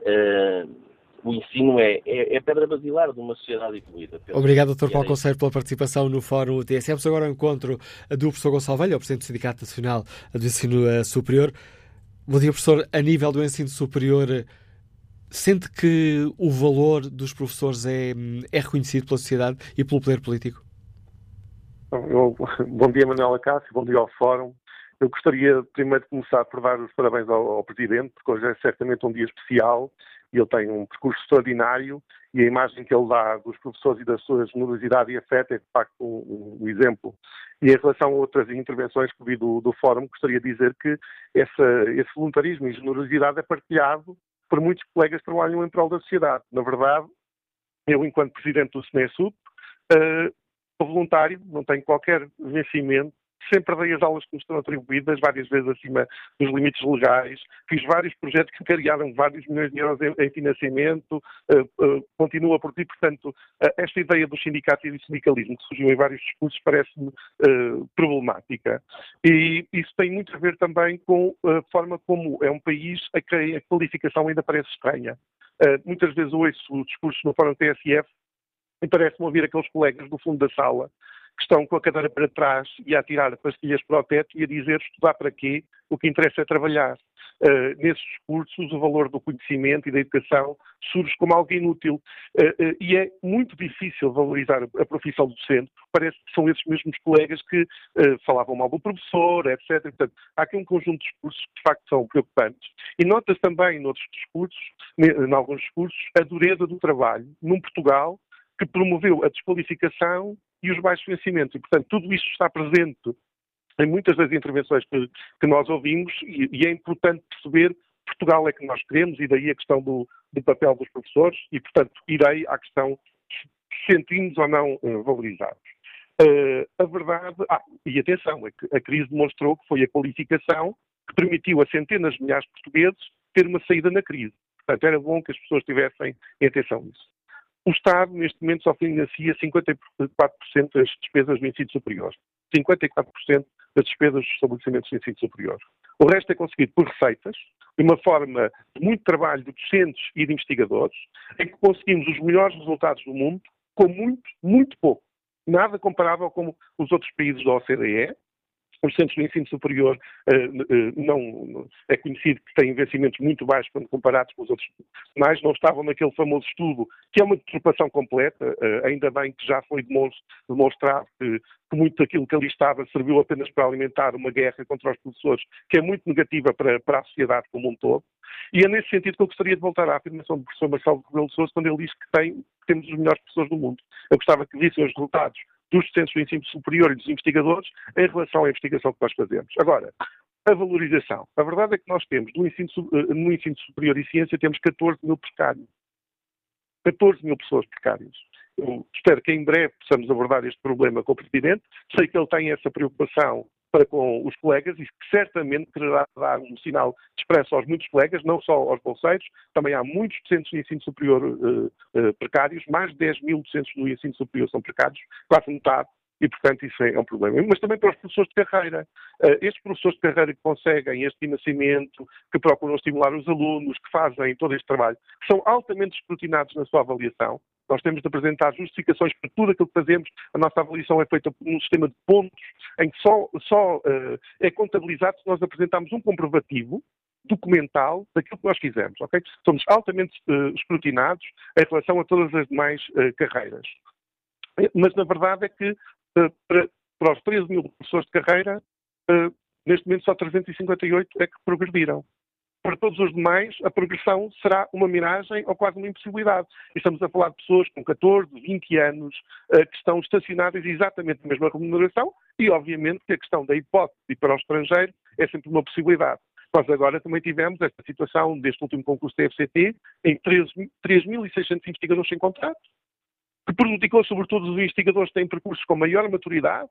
Speaker 17: uh, o ensino é, é, é pedra basilar de uma sociedade evoluída.
Speaker 2: Obrigado, Dr. Paulo Conselho, pela participação no Fórum. Vamos agora ao encontro do professor Gonçalo Velho, o Presidente do Sindicato Nacional do Ensino eh, Superior. Bom dia, professor. A nível do ensino superior, sente que o valor dos professores é, é reconhecido pela sociedade e pelo poder político?
Speaker 18: Eu, bom dia, Manuela Cássio, bom dia ao Fórum. Eu gostaria primeiro de começar por dar os parabéns ao, ao Presidente, porque hoje é certamente um dia especial e ele tem um percurso extraordinário e a imagem que ele dá dos professores e da sua generosidade e afeto é de facto um, um, exemplo. E em relação a outras intervenções que vi do, do Fórum, gostaria de dizer que esse, esse voluntarismo e generosidade é partilhado por muitos colegas que trabalham em prol da sociedade. Na verdade, eu, enquanto Presidente do SNESUP, uh, sou voluntário, não tenho qualquer vencimento, sempre dei as aulas que me estão atribuídas, várias vezes acima dos limites legais, fiz vários projetos que criaram vários milhões de euros em, em financiamento, uh, uh, continua por ti, portanto, uh, esta ideia do sindicato e do sindicalismo que surgiu em vários discursos parece-me problemática. E isso tem muito a ver também com a forma como é um país a que a qualificação ainda parece estranha. muitas vezes ouço o discurso no Fórum TSF e parece-me ouvir aqueles colegas do fundo da sala que estão com a cadeira para trás e a tirar pastilhas para o teto e a dizer estudar para quê, o que interessa é trabalhar. Uh, nesses discursos, o valor do conhecimento e da educação surge como algo inútil. Uh, uh, e é muito difícil valorizar a profissão docente, porque parece que são esses mesmos colegas que falavam mal do professor, etc. Portanto, há aqui um conjunto de discursos que, de facto, são preocupantes. E nota-se também, noutros discursos, em alguns discursos, a dureza do trabalho num Portugal que promoveu a desqualificação e os baixos vencimentos. E, portanto, tudo isto está presente em muitas das intervenções que, que nós ouvimos e, e, é importante perceber Portugal é que nós queremos e daí a questão do, do papel dos professores e, portanto, irei à questão se sentimos ou não uh, valorizados. Uh, a verdade, ah, e atenção, é que a crise demonstrou que foi a qualificação que permitiu a centenas de milhares de portugueses ter uma saída na crise. Portanto, era bom que as pessoas tivessem atenção nisso. O Estado, neste momento, só financia 54% das despesas do ensino superior. 54% das despesas dos estabelecimentos de ensino superior. O resto é conseguido por receitas, de uma forma de muito trabalho de docentes e de investigadores, em que conseguimos os melhores resultados do mundo com muito, muito pouco. Nada comparável com os outros países da OCDE, os centros de ensino superior uh, não, é conhecido que têm vencimentos muito baixos quando comparados com os outros mais, não estavam naquele famoso estudo, que é uma deturpação completa, uh, ainda bem que já foi demonstrado que, que, muito daquilo que ali estava serviu apenas para alimentar uma guerra contra os professores, que é muito negativa para, para a sociedade como um todo. E é nesse sentido que eu gostaria de voltar à afirmação do professor Marcelo Rebelo de Sousa, quando ele diz que, tem, temos os melhores professores do mundo. Eu gostava que vissem os resultados dos centros de ensino superior e dos investigadores em relação à investigação que nós fazemos. Agora, a valorização. A verdade é que nós temos, no ensino, eh, no ensino superior e ciência, temos 14 mil precários. 14 mil pessoas precárias. Eu espero que em breve possamos abordar este problema com o Presidente. Sei que ele tem essa preocupação para com os colegas e que certamente quererá dar um sinal expresso aos muitos colegas, não só aos bolseiros, também há muitos docentes de ensino superior uh, uh, precários, mais de 10 mil docentes do ensino superior são precários, quase metade, e, portanto, isso é um problema. Mas também para os professores de carreira. Uh, estes professores de carreira que conseguem este financiamento, que procuram estimular os alunos, que fazem todo este trabalho, que são altamente escrutinados na sua avaliação, nós temos de apresentar justificações para tudo aquilo que fazemos. A nossa avaliação é feita num sistema de pontos em que só, só uh, é contabilizado se nós apresentarmos um comprovativo documental daquilo que nós fizemos, ok? Somos altamente uh, escrutinados em relação a todas as demais uh, carreiras. Mas, na verdade, é que para, para, os 13 mil professores de carreira, neste momento só 358 é que progrediram. Para todos os demais, a progressão será uma miragem ou quase uma impossibilidade. Estamos a falar de pessoas com 14, 20 anos uh, que estão estacionadas exatamente na mesma remuneração e, obviamente, que a questão da hipótese para o estrangeiro é sempre uma possibilidade. Nós agora também tivemos esta situação deste último concurso da FCT, em 3.600 investigadores sem contrato, que prejudicou sobretudo os investigadores que têm percursos com maior maturidade,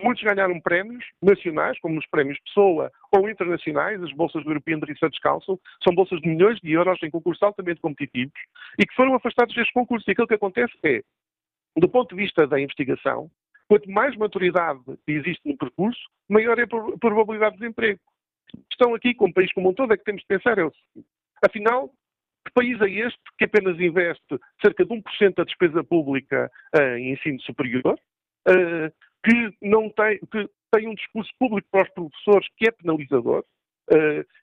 Speaker 18: Muitos ganharam prémios nacionais, como os prémios Pessoa, ou internacionais, as bolsas do European Research Council, são bolsas de milhões de euros em concursos altamente competitivos e que foram afastados deste concurso. E aquilo que acontece é, do ponto de vista da investigação, quanto mais maturidade existe no percurso, maior é a probabilidade de desemprego. A questão aqui, como país como um todo, é que temos de pensar é o seguinte. Afinal,
Speaker 5: Que país é este que apenas investe cerca de 1% da despesa pública em ensino superior, que não tem, que tem um discurso público para os professores que é penalizador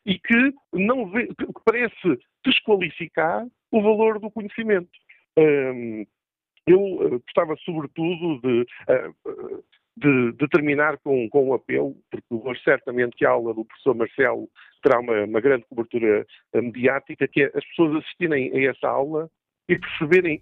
Speaker 5: e que não vê, que parece desqualificar o valor do conhecimento. eu gostava, sobretudo, de, de, de terminar com, com um apelo, porque hoje certamente que a aula do professor Marcelo terá uma, uma grande cobertura eh, mediática, que é as pessoas assistirem a essa aula e perceberem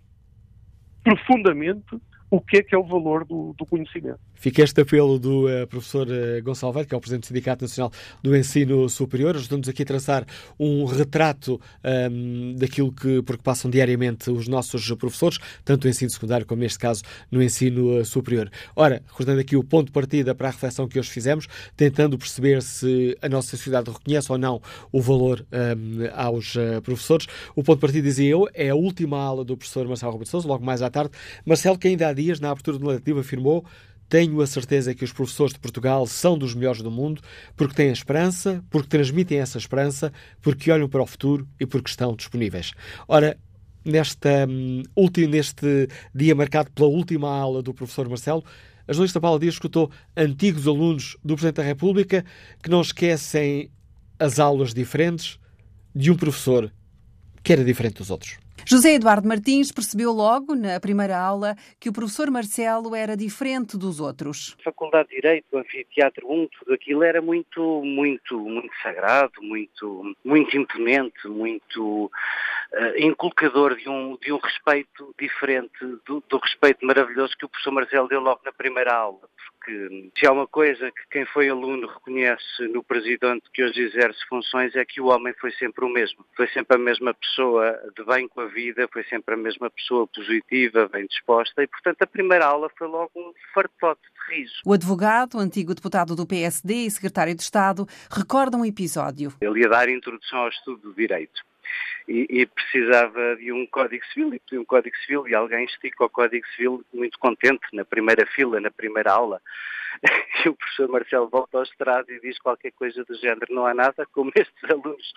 Speaker 5: profundamente o que é que é o valor do, do conhecimento.
Speaker 2: Fica este apelo do uh, professor Gonçalo Velho, que é o Presidente do Sindicato Nacional do Ensino Superior. Ajudamos aqui a traçar um retrato um, ehm, daquilo que, porque passam diariamente os nossos professores, tanto no ensino secundário como, neste caso, no ensino uh, superior. Ora, recordando aqui o ponto de partida para a reflexão que hoje fizemos, tentando perceber se a nossa sociedade reconhece ou não o valor um, ehm, aos professores. O ponto de partida, dizia eu, é a última aula do professor Marcelo Roberto Souza, logo mais à tarde. Marcelo, que ainda há dias, na abertura do legislativo, afirmou tenho a certeza que os professores de Portugal são dos melhores do mundo porque têm esperança, porque transmitem essa esperança, porque olham para o futuro e porque estão disponíveis. Ora, nesta, um, neste dia marcado pela última aula do professor Marcelo, a jornalista Paula Dias escutou antigos alunos do Presidente da República que não esquecem as aulas diferentes de um professor que era diferente dos outros.
Speaker 19: José Eduardo Martins percebeu logo, na primeira aula, que o professor Marcelo era diferente dos outros.
Speaker 20: Faculdade de Direito, Anfiteatro 1, tudo aquilo era muito, muito, muito sagrado, muito, muito imponente, muito uh, inculcador de um, de um respeito diferente do, do respeito maravilhoso que o professor Marcelo deu logo na primeira aula que se há uma coisa que quem foi aluno reconhece no presidente que hoje exerce funções é que o homem foi sempre o mesmo. Foi sempre a mesma pessoa de bem com a vida, foi sempre a mesma pessoa positiva, bem disposta e, portanto, a primeira aula foi logo um fartote de riso.
Speaker 19: O advogado, antigo deputado do PSD e secretário de Estado, recorda um episódio.
Speaker 20: Ele ia dar introdução ao estudo do direito e, e, precisava de um Código Civil e pediu um Código Civil e alguém estica o Código Civil muito contente na primeira fila, na primeira aula. E o professor Marcelo volta ao estrado e diz qualquer coisa do género. Não há nada como estes alunos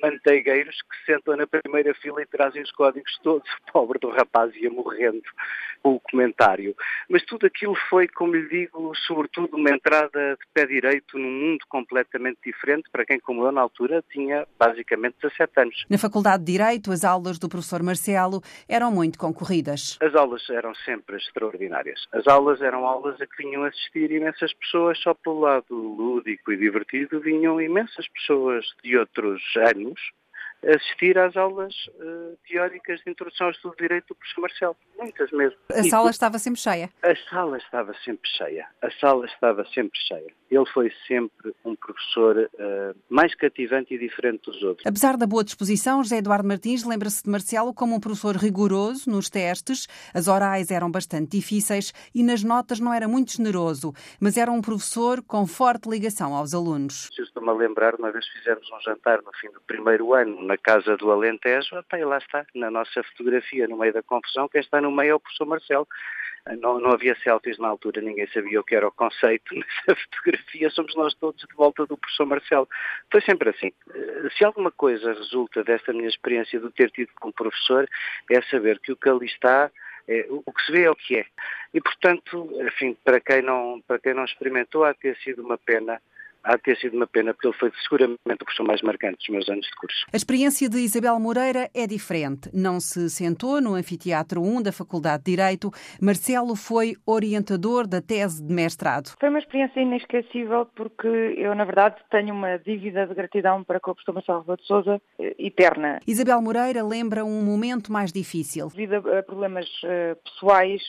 Speaker 20: manteigueiros que sentam na primeira fila e trazem os códigos todos. O pobre do rapaz ia morrendo com o comentário. Mas tudo aquilo foi, como lhe digo, sobretudo uma entrada de pé direito num mundo completamente diferente para quem, como eu, na altura, tinha basicamente 17 anos.
Speaker 19: Na Faculdade de Direito, as aulas do professor Marcelo eram muito concorridas.
Speaker 20: As aulas eram sempre extraordinárias. As aulas eram aulas a que vinham assistir imensas pessoas, só pelo lado lúdico e divertido, vinham imensas pessoas de outros anos assistir às aulas uh, teóricas de introdução ao estudo de direito do professor Marcelo. Muitas mesmo.
Speaker 19: A e, sala estava sempre cheia?
Speaker 20: A sala estava sempre cheia. A sala estava sempre cheia. Ele foi sempre um professor uh, mais cativante e diferente dos outros.
Speaker 19: Apesar da boa disposição, José Eduardo Martins lembra-se de Marcelo como um professor rigoroso nos testes. As orais eram bastante difíceis e nas notas não era muito generoso, mas era um professor com forte ligação aos alunos.
Speaker 20: A lembrar, uma vez fizemos um jantar no fim do primeiro ano na Casa do Alentejo, e lá está, na nossa fotografia, no meio da confusão, quem está no meio é o professor Marcelo. Não, não, havia selfies na altura, ninguém sabia o que era o conceito nessa fotografia, somos nós todos de volta do professor Marcelo. Foi sempre assim. Eh, se alguma coisa resulta desta minha experiência de ter tido como professor, é saber que o que ali está é, o que se vê é o que é. E, portanto, enfim, para quem não, para quem não experimentou, há de ter sido uma pena há de ter sido uma pena, porque ele foi seguramente o professor mais marcante dos meus anos de curso.
Speaker 19: A experiência de Isabel Moreira é diferente. Não se sentou no Anfiteatro 1 da Faculdade de Direito. Marcelo foi orientador da tese de mestrado.
Speaker 21: Foi uma experiência inesquecível porque eu, na verdade, tenho uma dívida de gratidão para com o professor Marcelo Rebelo de Sousa eh, eterna.
Speaker 19: Isabel Moreira lembra um momento mais difícil.
Speaker 21: Devido a problemas uh, pessoais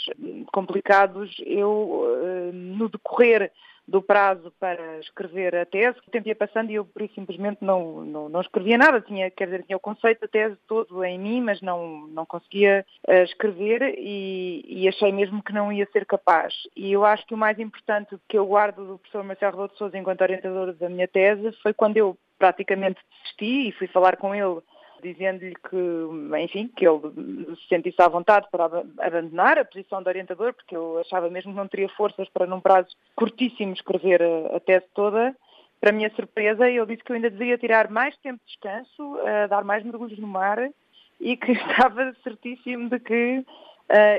Speaker 21: complicados, eu, no decorrer do prazo para escrever a tese, o tempo ia passando e eu por isso simplesmente não, não, não, escrevia nada, tinha, quer dizer, tinha o conceito da tese todo em mim, mas não, não conseguia uh, escrever e, e, achei mesmo que não ia ser capaz. E eu acho que o mais importante que eu guardo do professor Marcelo Rebelo de Sousa enquanto orientador da minha tese foi quando eu praticamente desisti e fui falar com ele dizendo-lhe que, enfim, que ele se sentisse à vontade para abandonar a posição de orientador, porque eu achava mesmo que não teria forças para, num prazo curtíssimo, escrever a, a tese toda. Para minha surpresa, ele disse que eu ainda deveria tirar mais tempo de descanso, dar mais mergulhos no mar e que estava certíssimo de que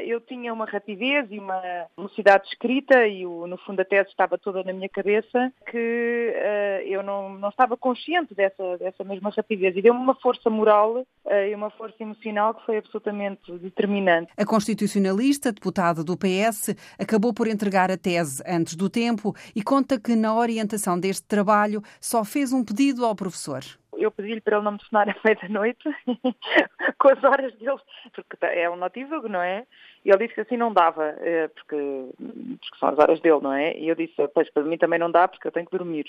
Speaker 21: eu tinha uma rapidez e uma velocidade escrita e no fundo a tese estava toda na minha cabeça que uh, eu não, não estava consciente dessa, dessa mesma rapidez e deu-me uma força moral uh, e uma força emocional que foi absolutamente determinante.
Speaker 19: A constitucionalista, deputada do PS, acabou por entregar a tese antes do tempo e conta que na orientação deste trabalho só fez um pedido ao professor
Speaker 21: eu pedi-lhe para ele não me sonar à meia-noite, com as horas dele, porque é um notívago, não é? E ele disse que assim não dava, eh, porque, porque são as horas dele, não é? E eu disse, pois para mim também não dá, porque eu tenho que dormir.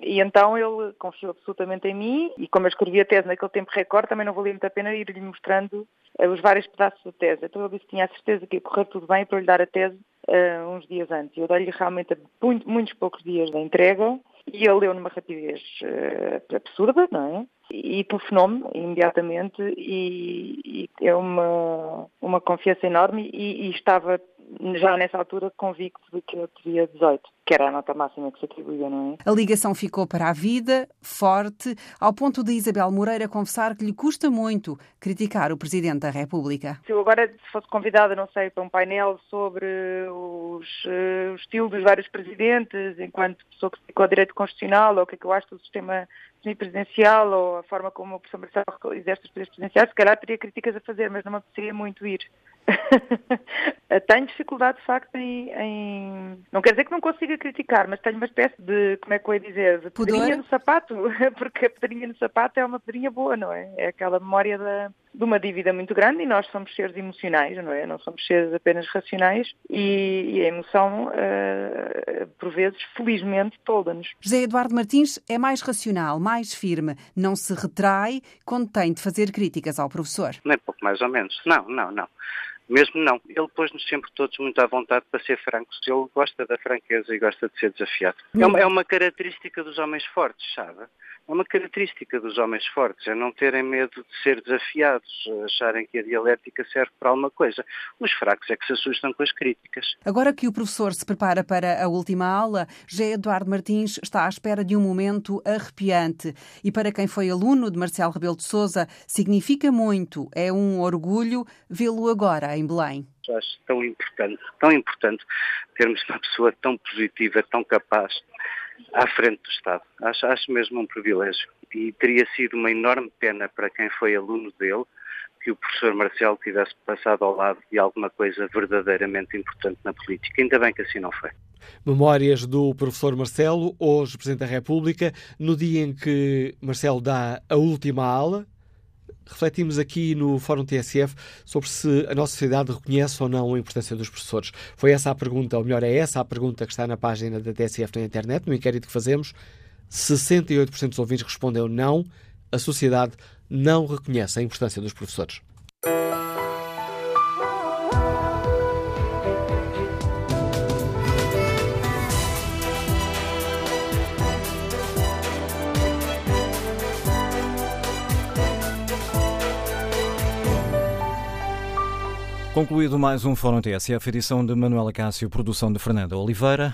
Speaker 21: E então ele confiou absolutamente em mim, e como eu escrevi a tese naquele tempo recorde, também não valia muito a pena ir-lhe mostrando eh, os vários pedaços da tese. Então ele disse que tinha a certeza que ia correr tudo bem para lhe dar a tese uh, uns dias antes. Eu dei-lhe realmente muito, muitos poucos dias da entrega, e ele leu numa rapidez uh, absurda, não é? E telefonou-me imediatamente e, e é uma, uma confiança enorme e, e estava já nessa altura convicto de que eu teria 18, que era a nota máxima que se atribuía, não é?
Speaker 19: A ligação ficou para a vida, forte, ao ponto de Isabel Moreira confessar que lhe custa muito criticar o Presidente da República.
Speaker 21: Se eu agora fosse convidada, não sei, para um painel sobre os, uh, o estilo dos vários presidentes, enquanto pessoa que dedicou ao direito constitucional, ou o que é que eu acho do sistema semipresidencial, ou a forma como o professor Marcelo exerce os poderes presidenciais, se calhar teria críticas a fazer, mas não me apeteceria muito ir. tenho dificuldade, de facto, em, em, Não quer dizer que não consiga criticar, mas tenho uma espécie de, como é que eu ia dizer, de pedrinha no sapato, porque a pedrinha no sapato é uma pedrinha boa, não é? É aquela memória da, de uma dívida muito grande e nós somos seres emocionais, não é? Não somos seres apenas racionais e, e a emoção, uh, por vezes, felizmente, toda-nos.
Speaker 19: José Eduardo Martins é mais racional, mais firme, não se retrai quando tem de fazer críticas ao professor.
Speaker 20: Nem pouco mais ou menos. Não, não, não. Mesmo não. Ele pôs-nos sempre todos muito à vontade para ser francos. Ele gosta da franqueza e gosta de ser desafiado. É uma, é uma característica dos homens fortes, sabe? É uma característica dos homens fortes, é não terem medo de ser desafiados, acharem que a dialética serve para alguma coisa. Os fracos é que se assustam com as críticas.
Speaker 19: Agora que o professor se prepara para a última aula, José Eduardo Martins está à espera de um momento arrepiante. E para quem foi aluno de Marcelo Rebelo de Sousa, significa muito, é um orgulho vê-lo agora em Belém.
Speaker 20: Acho tão importante, tão importante termos uma pessoa tão positiva, tão capaz à frente do Estado. Acho, acho mesmo um privilégio. E teria sido uma enorme pena para quem foi aluno dele que o professor Marcelo tivesse passado ao lado de alguma coisa verdadeiramente importante na política. Ainda bem que assim não foi.
Speaker 2: Memórias do professor Marcelo, hoje Presidente da República, no dia em que Marcelo dá a última aula, refletimos aqui no Fórum TSF sobre se a nossa sociedade reconhece ou não a importância dos professores. Foi essa a pergunta, ou melhor, é essa a pergunta que está na página da TSF na internet, no inquérito que fazemos. 68% dos ouvintes respondeu não, a sociedade não reconhece a importância dos professores.
Speaker 1: Concluído mais um Fórum TSF, edição de Manuela Cássio, produção de Fernanda Oliveira.